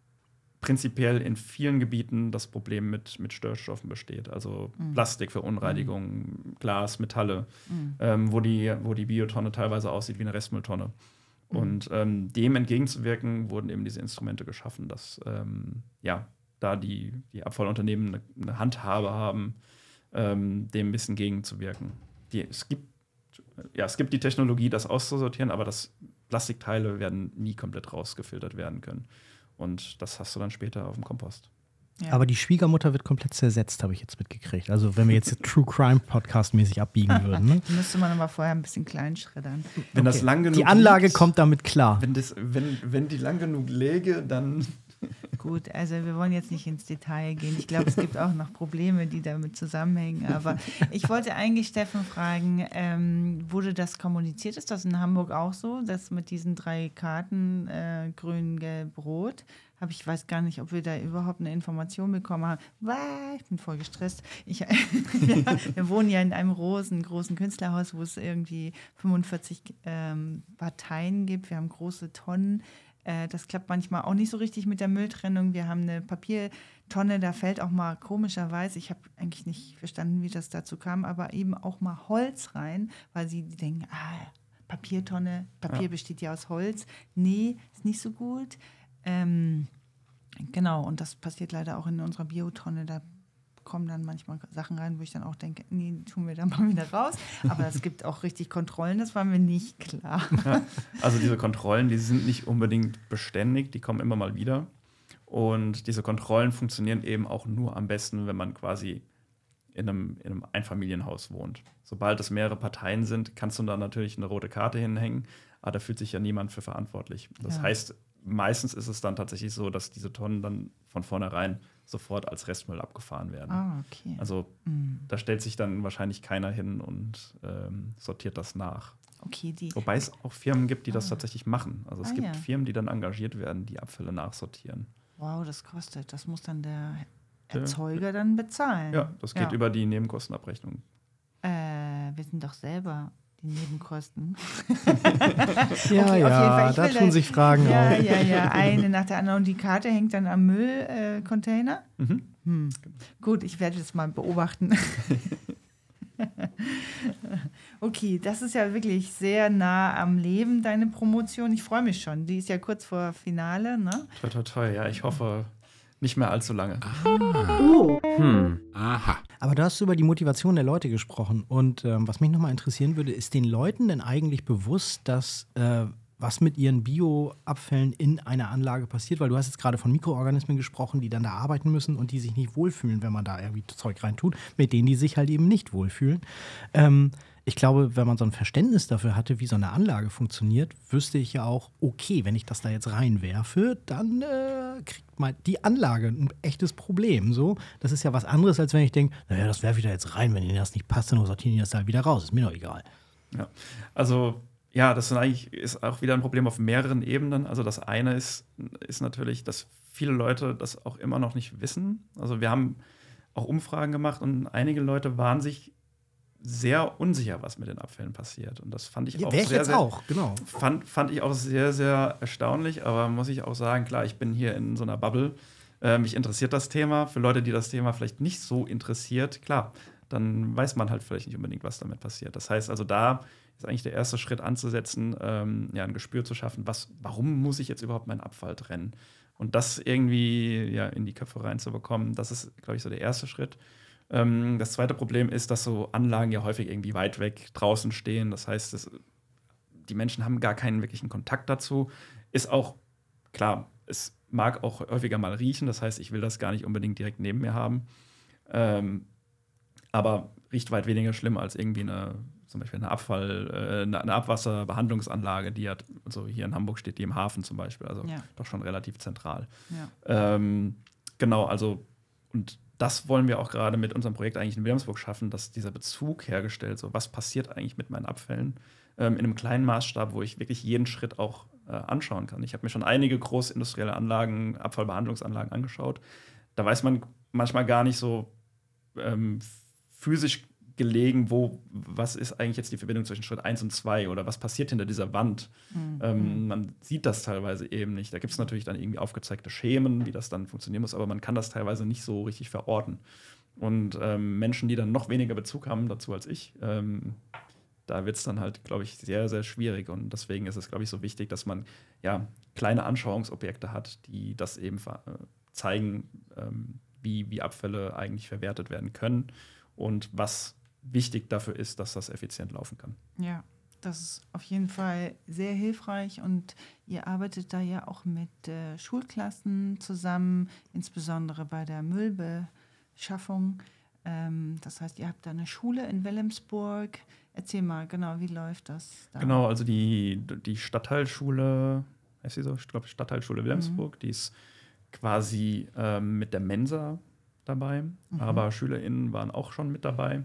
prinzipiell in vielen Gebieten das Problem mit, mit Störstoffen besteht. Also Mhm. Plastik, Verunreinigung, Glas, Metalle, Mhm. ähm, wo, die, wo die Biotonne teilweise aussieht wie eine Restmülltonne. Mhm. Und ähm, dem entgegenzuwirken, wurden eben diese Instrumente geschaffen, dass ähm, ja, da die, die Abfallunternehmen eine, eine Handhabe haben, ähm, dem ein bisschen gegenzuwirken. Die, es, gibt, ja, es gibt die Technologie, das auszusortieren, aber das Plastikteile werden nie komplett rausgefiltert werden können. Und das hast du dann später auf dem Kompost. Ja. Aber die Schwiegermutter wird komplett zersetzt, habe ich jetzt mitgekriegt. Also, wenn wir jetzt True Crime Podcast mäßig abbiegen würden. Ne? Müsste man aber vorher ein bisschen klein schreddern. Wenn das Okay. lang genug Die Anlage liegt, kommt damit klar. Wenn, das, wenn, wenn die lang genug läge, dann Gut, also wir wollen jetzt nicht ins Detail gehen. Ich glaube, es gibt auch noch Probleme, die damit zusammenhängen. Aber ich wollte eigentlich Steffen fragen, ähm, wurde das kommuniziert? Ist das in Hamburg auch so, dass mit diesen drei Karten äh, grün, gelb, rot? Hab ich weiß gar nicht, ob wir da überhaupt eine Information bekommen haben. Ich bin voll gestresst. Ich, wir wohnen ja in einem großen, großen Künstlerhaus, wo es irgendwie 45 ähm, Parteien gibt. Wir haben große Tonnen. Äh, das klappt manchmal auch nicht so richtig mit der Mülltrennung. Wir haben eine Papiertonne, da fällt auch mal komischerweise, ich habe eigentlich nicht verstanden, wie das dazu kam, aber eben auch mal Holz rein, weil sie denken, ah, Papiertonne, Papier Ja. besteht ja aus Holz. Nee, ist nicht so gut. Ähm, genau, und das passiert leider auch in unserer Biotonne. Da kommen dann manchmal Sachen rein, wo ich dann auch denke, nee, tun wir dann mal wieder raus. Aber es gibt auch richtig Kontrollen, das war mir nicht klar. Ja, also diese Kontrollen, die sind nicht unbedingt beständig, die kommen immer mal wieder. Und diese Kontrollen funktionieren eben auch nur am besten, wenn man quasi in einem, in einem Einfamilienhaus wohnt. Sobald es mehrere Parteien sind, kannst du da natürlich eine rote Karte hinhängen, aber da fühlt sich ja niemand für verantwortlich. Das Ja. heißt, meistens ist es dann tatsächlich so, dass diese Tonnen dann von vornherein sofort als Restmüll abgefahren werden. Ah, okay. Also Mm. da stellt sich dann wahrscheinlich keiner hin und ähm, sortiert das nach. Okay, die. Wobei es auch Firmen gibt, die das tatsächlich machen. Also es Ah, gibt ja. Firmen, die dann engagiert werden, die Abfälle nachsortieren. Wow, das kostet. Das muss dann der Der- Erzeuger dann bezahlen. Ja, das geht Ja. über die Nebenkostenabrechnung. Äh, wir sind doch selber die Nebenkosten. Ja, Okay, auf jeden ja, da tun da- sich Fragen Ja, auf. ja, ja. Eine nach der anderen. Und die Karte hängt dann am Müllcontainer. Äh. Mhm. hm. Gut, ich werde das mal beobachten. okay, das ist ja wirklich sehr nah am Leben, deine Promotion. Ich freue mich schon. Die ist ja kurz vor Finale, ne? Toi, toi, toi. Ja, ich hoffe nicht mehr allzu lange. Oh. Hm. Aha. Aber du hast über die Motivation der Leute gesprochen. Und ähm, was mich nochmal interessieren würde, ist den Leuten denn eigentlich bewusst, dass äh, was mit ihren Bioabfällen in einer Anlage passiert? Weil du hast jetzt gerade von Mikroorganismen gesprochen, die dann da arbeiten müssen und die sich nicht wohlfühlen, wenn man da irgendwie Zeug reintut, mit denen die sich halt eben nicht wohlfühlen. Ähm, ich glaube, wenn man so ein Verständnis dafür hatte, wie so eine Anlage funktioniert, wüsste ich ja auch, okay, wenn ich das da jetzt reinwerfe, dann äh, kriegt mal die Anlage ein echtes Problem. So, das ist ja was anderes, als wenn ich denke, naja, das werfe ich da jetzt rein, wenn Ihnen das nicht passt, dann sortieren die das da wieder raus. Ist mir doch egal. Ja. Also, ja, das ist auch wieder ein Problem auf mehreren Ebenen. Also, das eine ist, ist natürlich, dass viele Leute das auch immer noch nicht wissen. Also, wir haben auch Umfragen gemacht und einige Leute waren sich sehr unsicher, was mit den Abfällen passiert. Und das fand ich auch Wäre ich sehr, jetzt sehr, auch, genau. Fand, fand ich auch sehr, sehr erstaunlich, aber muss ich auch sagen, klar, ich bin hier in so einer Bubble. Äh, mich interessiert das Thema. Für Leute, die das Thema vielleicht nicht so interessiert, klar, dann weiß man halt vielleicht nicht unbedingt, was damit passiert. Das heißt also, da ist eigentlich der erste Schritt anzusetzen, ähm, ja, ein Gespür zu schaffen, was, warum muss ich jetzt überhaupt meinen Abfall trennen? Und das irgendwie ja, in die Köpfe reinzubekommen, das ist, glaube ich, so der erste Schritt. Ähm, das zweite Problem ist, dass so Anlagen ja häufig irgendwie weit weg draußen stehen. Das heißt, das, die Menschen haben gar keinen wirklichen Kontakt dazu. Ist auch, klar, es mag auch häufiger mal riechen. Das heißt, ich will das gar nicht unbedingt direkt neben mir haben. Ähm, aber riecht weit weniger schlimm als irgendwie eine, zum Beispiel eine Abfall, äh, eine eine Abwasserbehandlungsanlage, die hat, also hier in Hamburg steht die im Hafen zum Beispiel, also Ja. doch schon relativ zentral. Ja. Ähm, genau, also und das wollen wir auch gerade mit unserem Projekt eigentlich in Wilhelmsburg schaffen, dass dieser Bezug hergestellt, so was passiert eigentlich mit meinen Abfällen ähm, in einem kleinen Maßstab, wo ich wirklich jeden Schritt auch äh, anschauen kann. Ich habe mir schon einige großindustrielle Anlagen, Abfallbehandlungsanlagen angeschaut. Da weiß man manchmal gar nicht so ähm, physisch gelegen, wo, was ist eigentlich jetzt die Verbindung zwischen Schritt 1 und 2 oder was passiert hinter dieser Wand. Ähm, man sieht das teilweise eben nicht. Da gibt es natürlich dann irgendwie aufgezeigte Schemen, wie das dann funktionieren muss, aber man kann das teilweise nicht so richtig verorten. Und ähm, Menschen, die dann noch weniger Bezug haben dazu als ich, ähm, da wird es dann halt, glaube ich, sehr, sehr schwierig. Und deswegen ist es, glaube ich, so wichtig, dass man ja kleine Anschauungsobjekte hat, die das eben äh, zeigen, ähm, wie, wie Abfälle eigentlich verwertet werden können und was wichtig dafür ist, dass das effizient laufen kann. Ja, das ist auf jeden Fall sehr hilfreich und ihr arbeitet da ja auch mit äh, Schulklassen zusammen, insbesondere bei der Müllbeschaffung. Ähm, das heißt, ihr habt da eine Schule in Wilhelmsburg. Erzähl mal, genau, wie läuft das da? Genau, also die, die Stadtteilschule, heißt sie so? Ich glaube, Stadtteilschule Wilhelmsburg, die ist quasi ähm, mit der Mensa dabei, aber SchülerInnen waren auch schon mit dabei,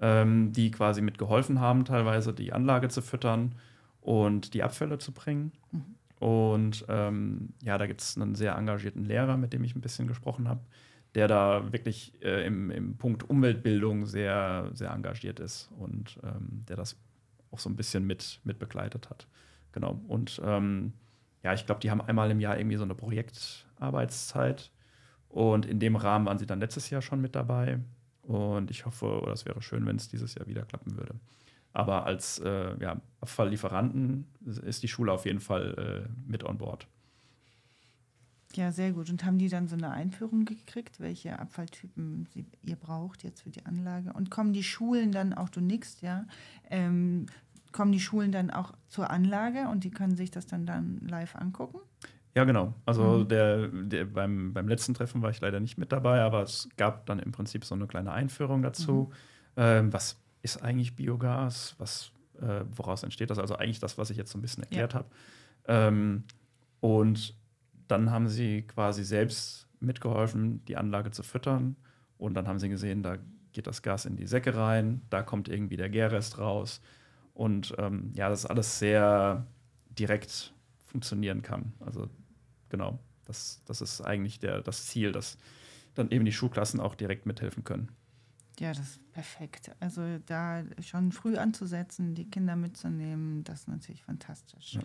ähm, die quasi mitgeholfen haben, teilweise die Anlage zu füttern und die Abfälle zu bringen. Und ähm, ja, da gibt es einen sehr engagierten Lehrer, mit dem ich ein bisschen gesprochen habe, der da wirklich äh, im, im Punkt Umweltbildung sehr, sehr engagiert ist und ähm, der das auch so ein bisschen mit, mit begleitet hat. Genau. Und ähm, ja, ich glaube, die haben einmal im Jahr irgendwie so eine Projektarbeitszeit. Und in dem Rahmen waren sie dann letztes Jahr schon mit dabei. Und ich hoffe, oder es wäre schön, wenn es dieses Jahr wieder klappen würde. Aber als äh, ja, Abfalllieferanten ist die Schule auf jeden Fall äh, mit on board. Ja, sehr gut. Und haben die dann so eine Einführung gekriegt, welche Abfalltypen sie, ihr braucht jetzt für die Anlage? Und kommen die Schulen dann auch, du nix, ja, ähm, kommen die Schulen dann auch zur Anlage und die können sich das dann, dann live angucken? Ja, genau. Also der, der beim, beim letzten Treffen war ich leider nicht mit dabei, aber es gab dann im Prinzip so eine kleine Einführung dazu. Ähm, was ist eigentlich Biogas? Was, äh, woraus entsteht das? Also eigentlich das, was ich jetzt so ein bisschen erklärt habe. Ähm, und dann haben sie quasi selbst mitgeholfen, die Anlage zu füttern. Und dann haben sie gesehen, da geht das Gas in die Säcke rein, da kommt irgendwie der Gärrest raus. Und ähm, ja, das alles sehr direkt funktionieren kann. Also genau, das, das ist eigentlich der, das Ziel, dass dann eben die Schulklassen auch direkt mithelfen können. Ja, das ist perfekt. Also da schon früh anzusetzen, die Kinder mitzunehmen, das ist natürlich fantastisch. Ja.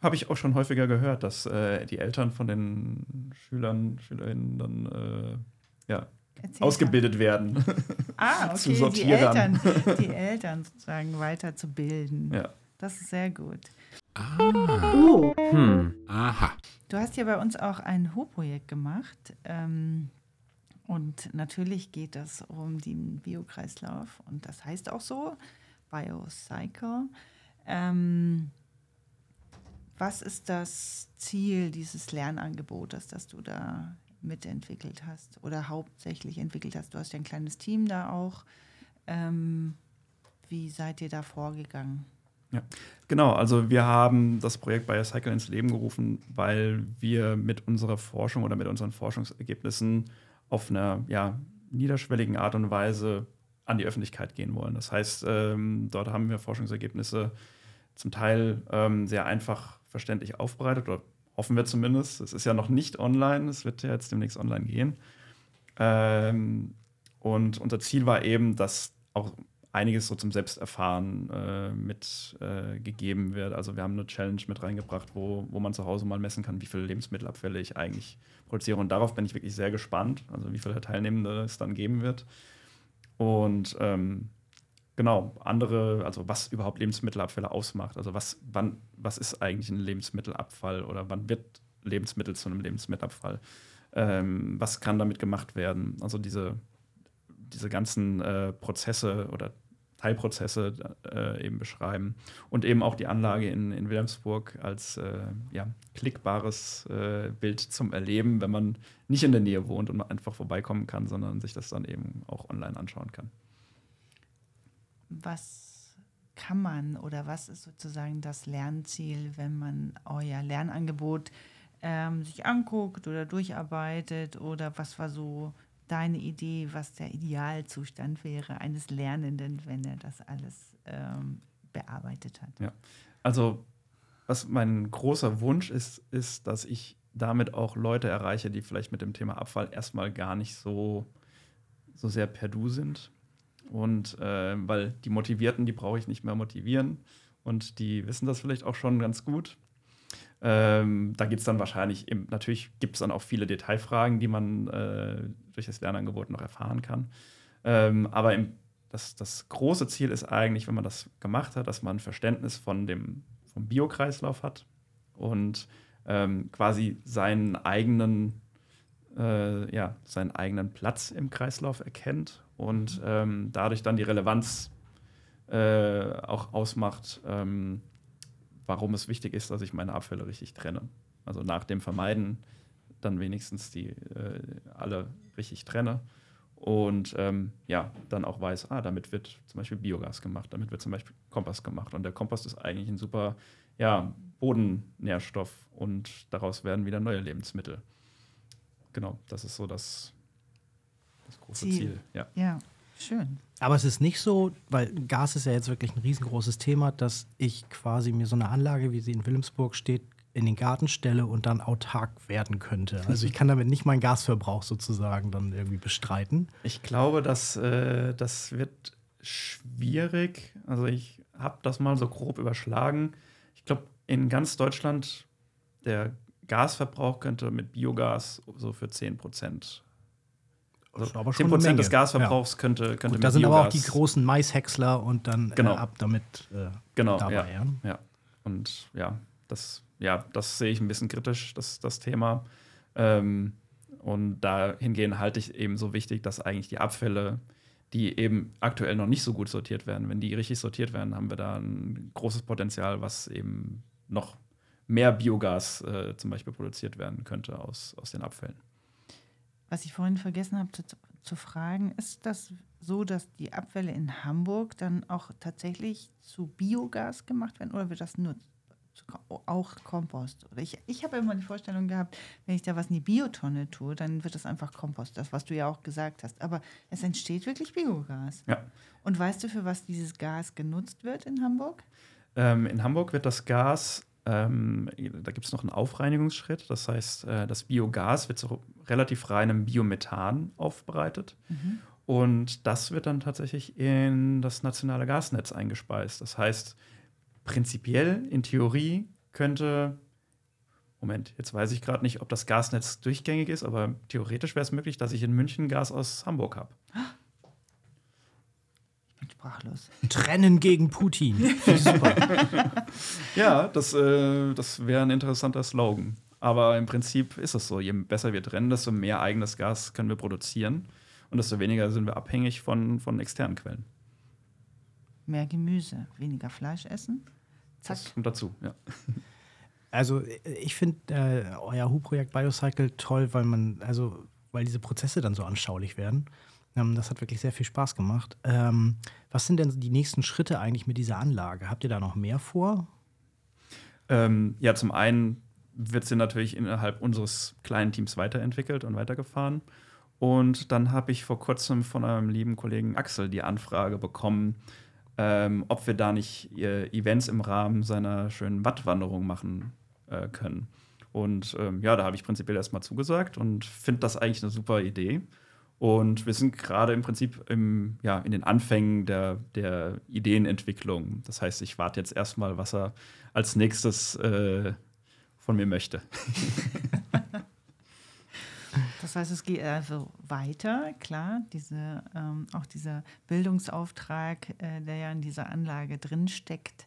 Habe ich auch schon häufiger gehört, dass äh, die Eltern von den Schülern, Schülerinnen dann äh, ja, ausgebildet werden. Ah, okay, die Eltern, die Eltern sozusagen weiterzubilden. Ja. Das ist sehr gut. Ah. Oh. Hm. Aha. Du hast ja bei uns auch ein Ho-Projekt gemacht. Ähm, und natürlich geht es um den Biokreislauf. Und das heißt auch so, Biocycle. Ähm, was ist das Ziel dieses Lernangebotes, das du da mitentwickelt hast oder hauptsächlich entwickelt hast? Du hast ja ein kleines Team da auch. Ähm, wie seid ihr da vorgegangen? Ja, genau. Also wir haben das Projekt Biocycle ins Leben gerufen, weil wir mit unserer Forschung oder mit unseren Forschungsergebnissen auf einer ja, niederschwelligen Art und Weise an die Öffentlichkeit gehen wollen. Das heißt, ähm, dort haben wir Forschungsergebnisse zum Teil ähm, sehr einfach verständlich aufbereitet oder hoffen wir zumindest. Es ist ja noch nicht online, es wird ja jetzt demnächst online gehen. Ähm, und unser Ziel war eben, dass auch einiges so zum Selbsterfahren äh, mit äh, wird. Also wir haben eine Challenge mit reingebracht, wo, wo man zu Hause mal messen kann, wie viele Lebensmittelabfälle ich eigentlich produziere. Und darauf bin ich wirklich sehr gespannt, also wie viele Teilnehmende es dann geben wird. Und ähm, genau, andere, also was überhaupt Lebensmittelabfälle ausmacht. Also was, wann, was ist eigentlich ein Lebensmittelabfall oder wann wird Lebensmittel zu einem Lebensmittelabfall? Ähm, was kann damit gemacht werden? Also diese, diese ganzen äh, Prozesse oder Teilprozesse äh, eben beschreiben und eben auch die Anlage in, in Wilhelmsburg als äh, ja, klickbares äh, Bild zum Erleben, wenn man nicht in der Nähe wohnt und man einfach vorbeikommen kann, sondern sich das dann eben auch online anschauen kann. Was kann man oder was ist sozusagen das Lernziel, wenn man euer Lernangebot ähm, sich anguckt oder durcharbeitet oder was war so deine Idee, was der Idealzustand wäre eines Lernenden, wenn er das alles ähm, bearbeitet hat? Ja, also was mein großer Wunsch ist, ist, dass ich damit auch Leute erreiche, die vielleicht mit dem Thema Abfall erstmal gar nicht so, so sehr per Du sind. Und äh, weil die Motivierten, die brauche ich nicht mehr motivieren. Und die wissen das vielleicht auch schon ganz gut. Ähm, da gibt es dann wahrscheinlich, im, natürlich gibt es dann auch viele Detailfragen, die man äh, durch das Lernangebot noch erfahren kann. Ähm, aber im, das, das große Ziel ist eigentlich, wenn man das gemacht hat, dass man ein Verständnis von dem, vom Biokreislauf hat und ähm, quasi seinen eigenen, äh, ja, seinen eigenen Platz im Kreislauf erkennt und ähm, dadurch dann die Relevanz äh, auch ausmacht, ähm, warum es wichtig ist, dass ich meine Abfälle richtig trenne. Also nach dem Vermeiden dann wenigstens die äh, alle richtig trenne und ähm, ja, dann auch weiß, ah, damit wird zum Beispiel Biogas gemacht, damit wird zum Beispiel Kompost gemacht. Und der Kompost ist eigentlich ein super ja, Bodennährstoff und daraus werden wieder neue Lebensmittel. Genau, das ist so das, das große Ziel. Ziel. Ja. ja, schön. Aber es ist nicht so, weil Gas ist ja jetzt wirklich ein riesengroßes Thema, dass ich quasi mir so eine Anlage, wie sie in Wilhelmsburg steht, in den Garten stelle und dann autark werden könnte. Also ich kann damit nicht meinen Gasverbrauch sozusagen dann irgendwie bestreiten. Ich glaube, dass, äh, das wird schwierig. Also ich habe das mal so grob überschlagen. Ich glaube, in ganz Deutschland der Gasverbrauch könnte mit Biogas so für 10 Prozent also aber 10 Prozent des Gasverbrauchs ja. könnte, könnte Gut, Da sind Biogas aber auch die großen Maishäcksler und dann äh, genau. äh, ab damit äh, genau, dabei. Ja, ja. ja. Und ja das, ja, das sehe ich ein bisschen kritisch, das, das Thema. Ähm, und dahingehend halte ich eben so wichtig, dass eigentlich die Abfälle, die eben aktuell noch nicht so gut sortiert werden, wenn die richtig sortiert werden, haben wir da ein großes Potenzial, was eben noch mehr Biogas äh, zum Beispiel produziert werden könnte aus, aus den Abfällen. Was ich vorhin vergessen habe zu, zu, fragen, ist das so, dass die Abfälle in Hamburg dann auch tatsächlich zu Biogas gemacht werden oder wird das nur auch Kompost. Oder ich, ich habe immer die Vorstellung gehabt, wenn ich da was in die Biotonne tue, dann wird das einfach Kompost, das, was du ja auch gesagt hast. Aber es entsteht wirklich Biogas. Ja. Und weißt du, für was dieses Gas genutzt wird in Hamburg? Ähm, in Hamburg wird das Gas, ähm, da gibt es noch einen Aufreinigungsschritt. Das heißt, äh, das Biogas wird so relativ reinem Biomethan aufbereitet. Mhm. Und das wird dann tatsächlich in das nationale Gasnetz eingespeist. Das heißt, prinzipiell, in Theorie, könnte, Moment, jetzt weiß ich gerade nicht, ob das Gasnetz durchgängig ist, aber theoretisch wäre es möglich, dass ich in München Gas aus Hamburg habe. Sprachlos. Trennen gegen Putin. Super. Ja, das, äh, das wäre ein interessanter Slogan. Aber im Prinzip ist es so, je besser wir trennen, desto mehr eigenes Gas können wir produzieren und desto weniger sind wir abhängig von, von externen Quellen. Mehr Gemüse, weniger Fleisch essen. Zack. Das kommt dazu, ja. Also ich finde äh, euer Hu-Projekt Biocycle toll, weil man, also weil diese Prozesse dann so anschaulich werden. Ähm, das hat wirklich sehr viel Spaß gemacht. Ähm, was sind denn die nächsten Schritte eigentlich mit dieser Anlage? Habt ihr da noch mehr vor? Ähm, ja, zum einen wird sie natürlich innerhalb unseres kleinen Teams weiterentwickelt und weitergefahren. Und dann habe ich vor kurzem von einem lieben Kollegen Axel die Anfrage bekommen, ähm, ob wir da nicht äh, Events im Rahmen seiner schönen Wattwanderung machen äh, können. Und ähm, ja, da habe ich prinzipiell erstmal zugesagt und finde das eigentlich eine super Idee. Und wir sind gerade im Prinzip im, ja, in den Anfängen der, der Ideenentwicklung. Das heißt, ich warte jetzt erstmal, was er als nächstes äh, von mir möchte. Das heißt, es geht also weiter, klar, diese, ähm, auch dieser Bildungsauftrag, äh, der ja in dieser Anlage drinsteckt,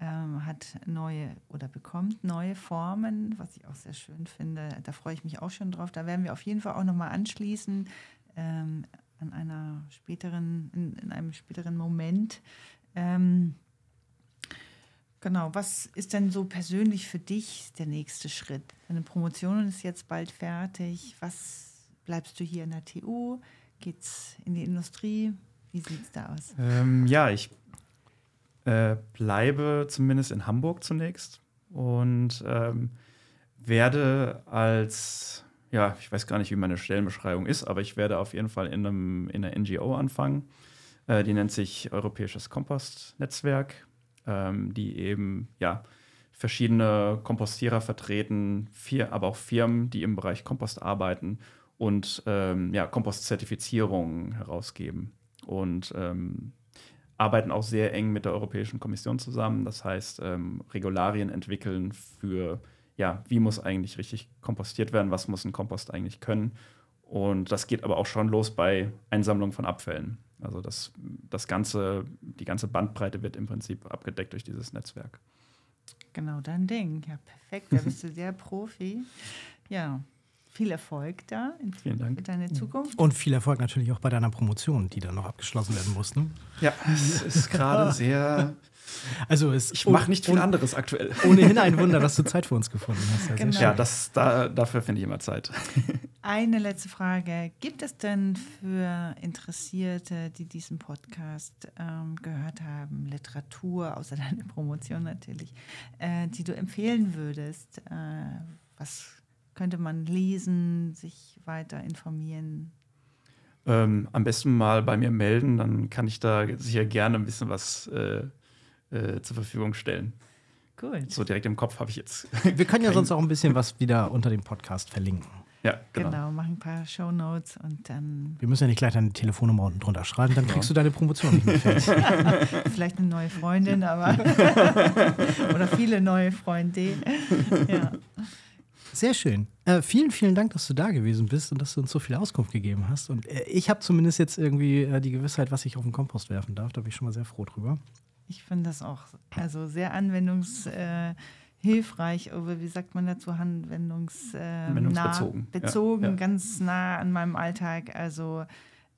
ähm, hat neue oder bekommt neue Formen, was ich auch sehr schön finde. Da freue ich mich auch schon drauf. Da werden wir auf jeden Fall auch nochmal anschließen ähm, an einer späteren, in, in einem späteren Moment. Ähm, Genau, was ist denn so persönlich für dich der nächste Schritt? Deine Promotion ist jetzt bald fertig. Was bleibst du hier in der TU? Geht's in die Industrie? Wie sieht's da aus? Ähm, ja, ich äh, bleibe zumindest in Hamburg zunächst und ähm, werde als, ja, ich weiß gar nicht, wie meine Stellenbeschreibung ist, aber ich werde auf jeden Fall in, einem, in einer NGO anfangen. Äh, die nennt sich Europäisches Kompostnetzwerk ähm, die eben ja verschiedene Kompostierer vertreten, vier, aber auch Firmen, die im Bereich Kompost arbeiten und ähm, ja, Kompostzertifizierungen herausgeben. Und ähm, arbeiten auch sehr eng mit der Europäischen Kommission zusammen. Das heißt, ähm, Regularien entwickeln für, ja, wie muss eigentlich richtig kompostiert werden, was muss ein Kompost eigentlich können. Und das geht aber auch schon los bei Einsammlung von Abfällen. Also das, das ganze, die ganze Bandbreite wird im Prinzip abgedeckt durch dieses Netzwerk. Genau, dein Ding. Ja, perfekt. Da bist du sehr Profi. Ja, viel Erfolg da in, Vielen Dank. für deine Zukunft. Und viel Erfolg natürlich auch bei deiner Promotion, die dann noch abgeschlossen werden muss. Ne? Ja, es ist gerade sehr. Also es Ich mache nicht viel anderes aktuell. Ohnehin ein Wunder, dass du Zeit für uns gefunden hast. Ja, sehr Genau. Ja, das, da, dafür finde ich immer Zeit. Eine letzte Frage. Gibt es denn für Interessierte, die diesen Podcast ähm, gehört haben, Literatur, außer deiner Promotion natürlich, äh, die du empfehlen würdest? Äh, was könnte man lesen, sich weiter informieren? Ähm, am besten mal bei mir melden, dann kann ich da sicher gerne ein bisschen was äh, äh, zur Verfügung stellen. Gut. So direkt im Kopf habe ich jetzt. Wir können ja sonst auch ein bisschen was wieder unter dem Podcast verlinken. ja, genau. Genau, mach ein paar Shownotes und dann Wir müssen ja nicht gleich deine Telefonnummer unten drunter schreiben, dann kriegst du deine Promotion nicht mehr fertig. vielleicht eine neue Freundin, aber oder viele neue Freunde. Ja. Sehr schön. Äh, vielen, vielen Dank, dass du da gewesen bist und dass du uns so viel Auskunft gegeben hast. Und äh, ich habe zumindest jetzt irgendwie äh, die Gewissheit, was ich auf den Kompost werfen darf. Da bin ich schon mal sehr froh drüber. Ich finde das auch also sehr anwendungshilfreich, oder wie sagt man dazu, äh, Anwendungsbezogen, nah, ja, bezogen, ja. ganz nah an meinem Alltag. Also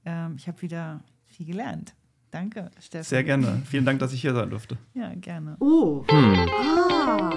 ähm, ich habe wieder viel gelernt. Danke, Stefan. Sehr gerne. Vielen Dank, dass ich hier sein durfte. Ja, gerne. Oh. Ah.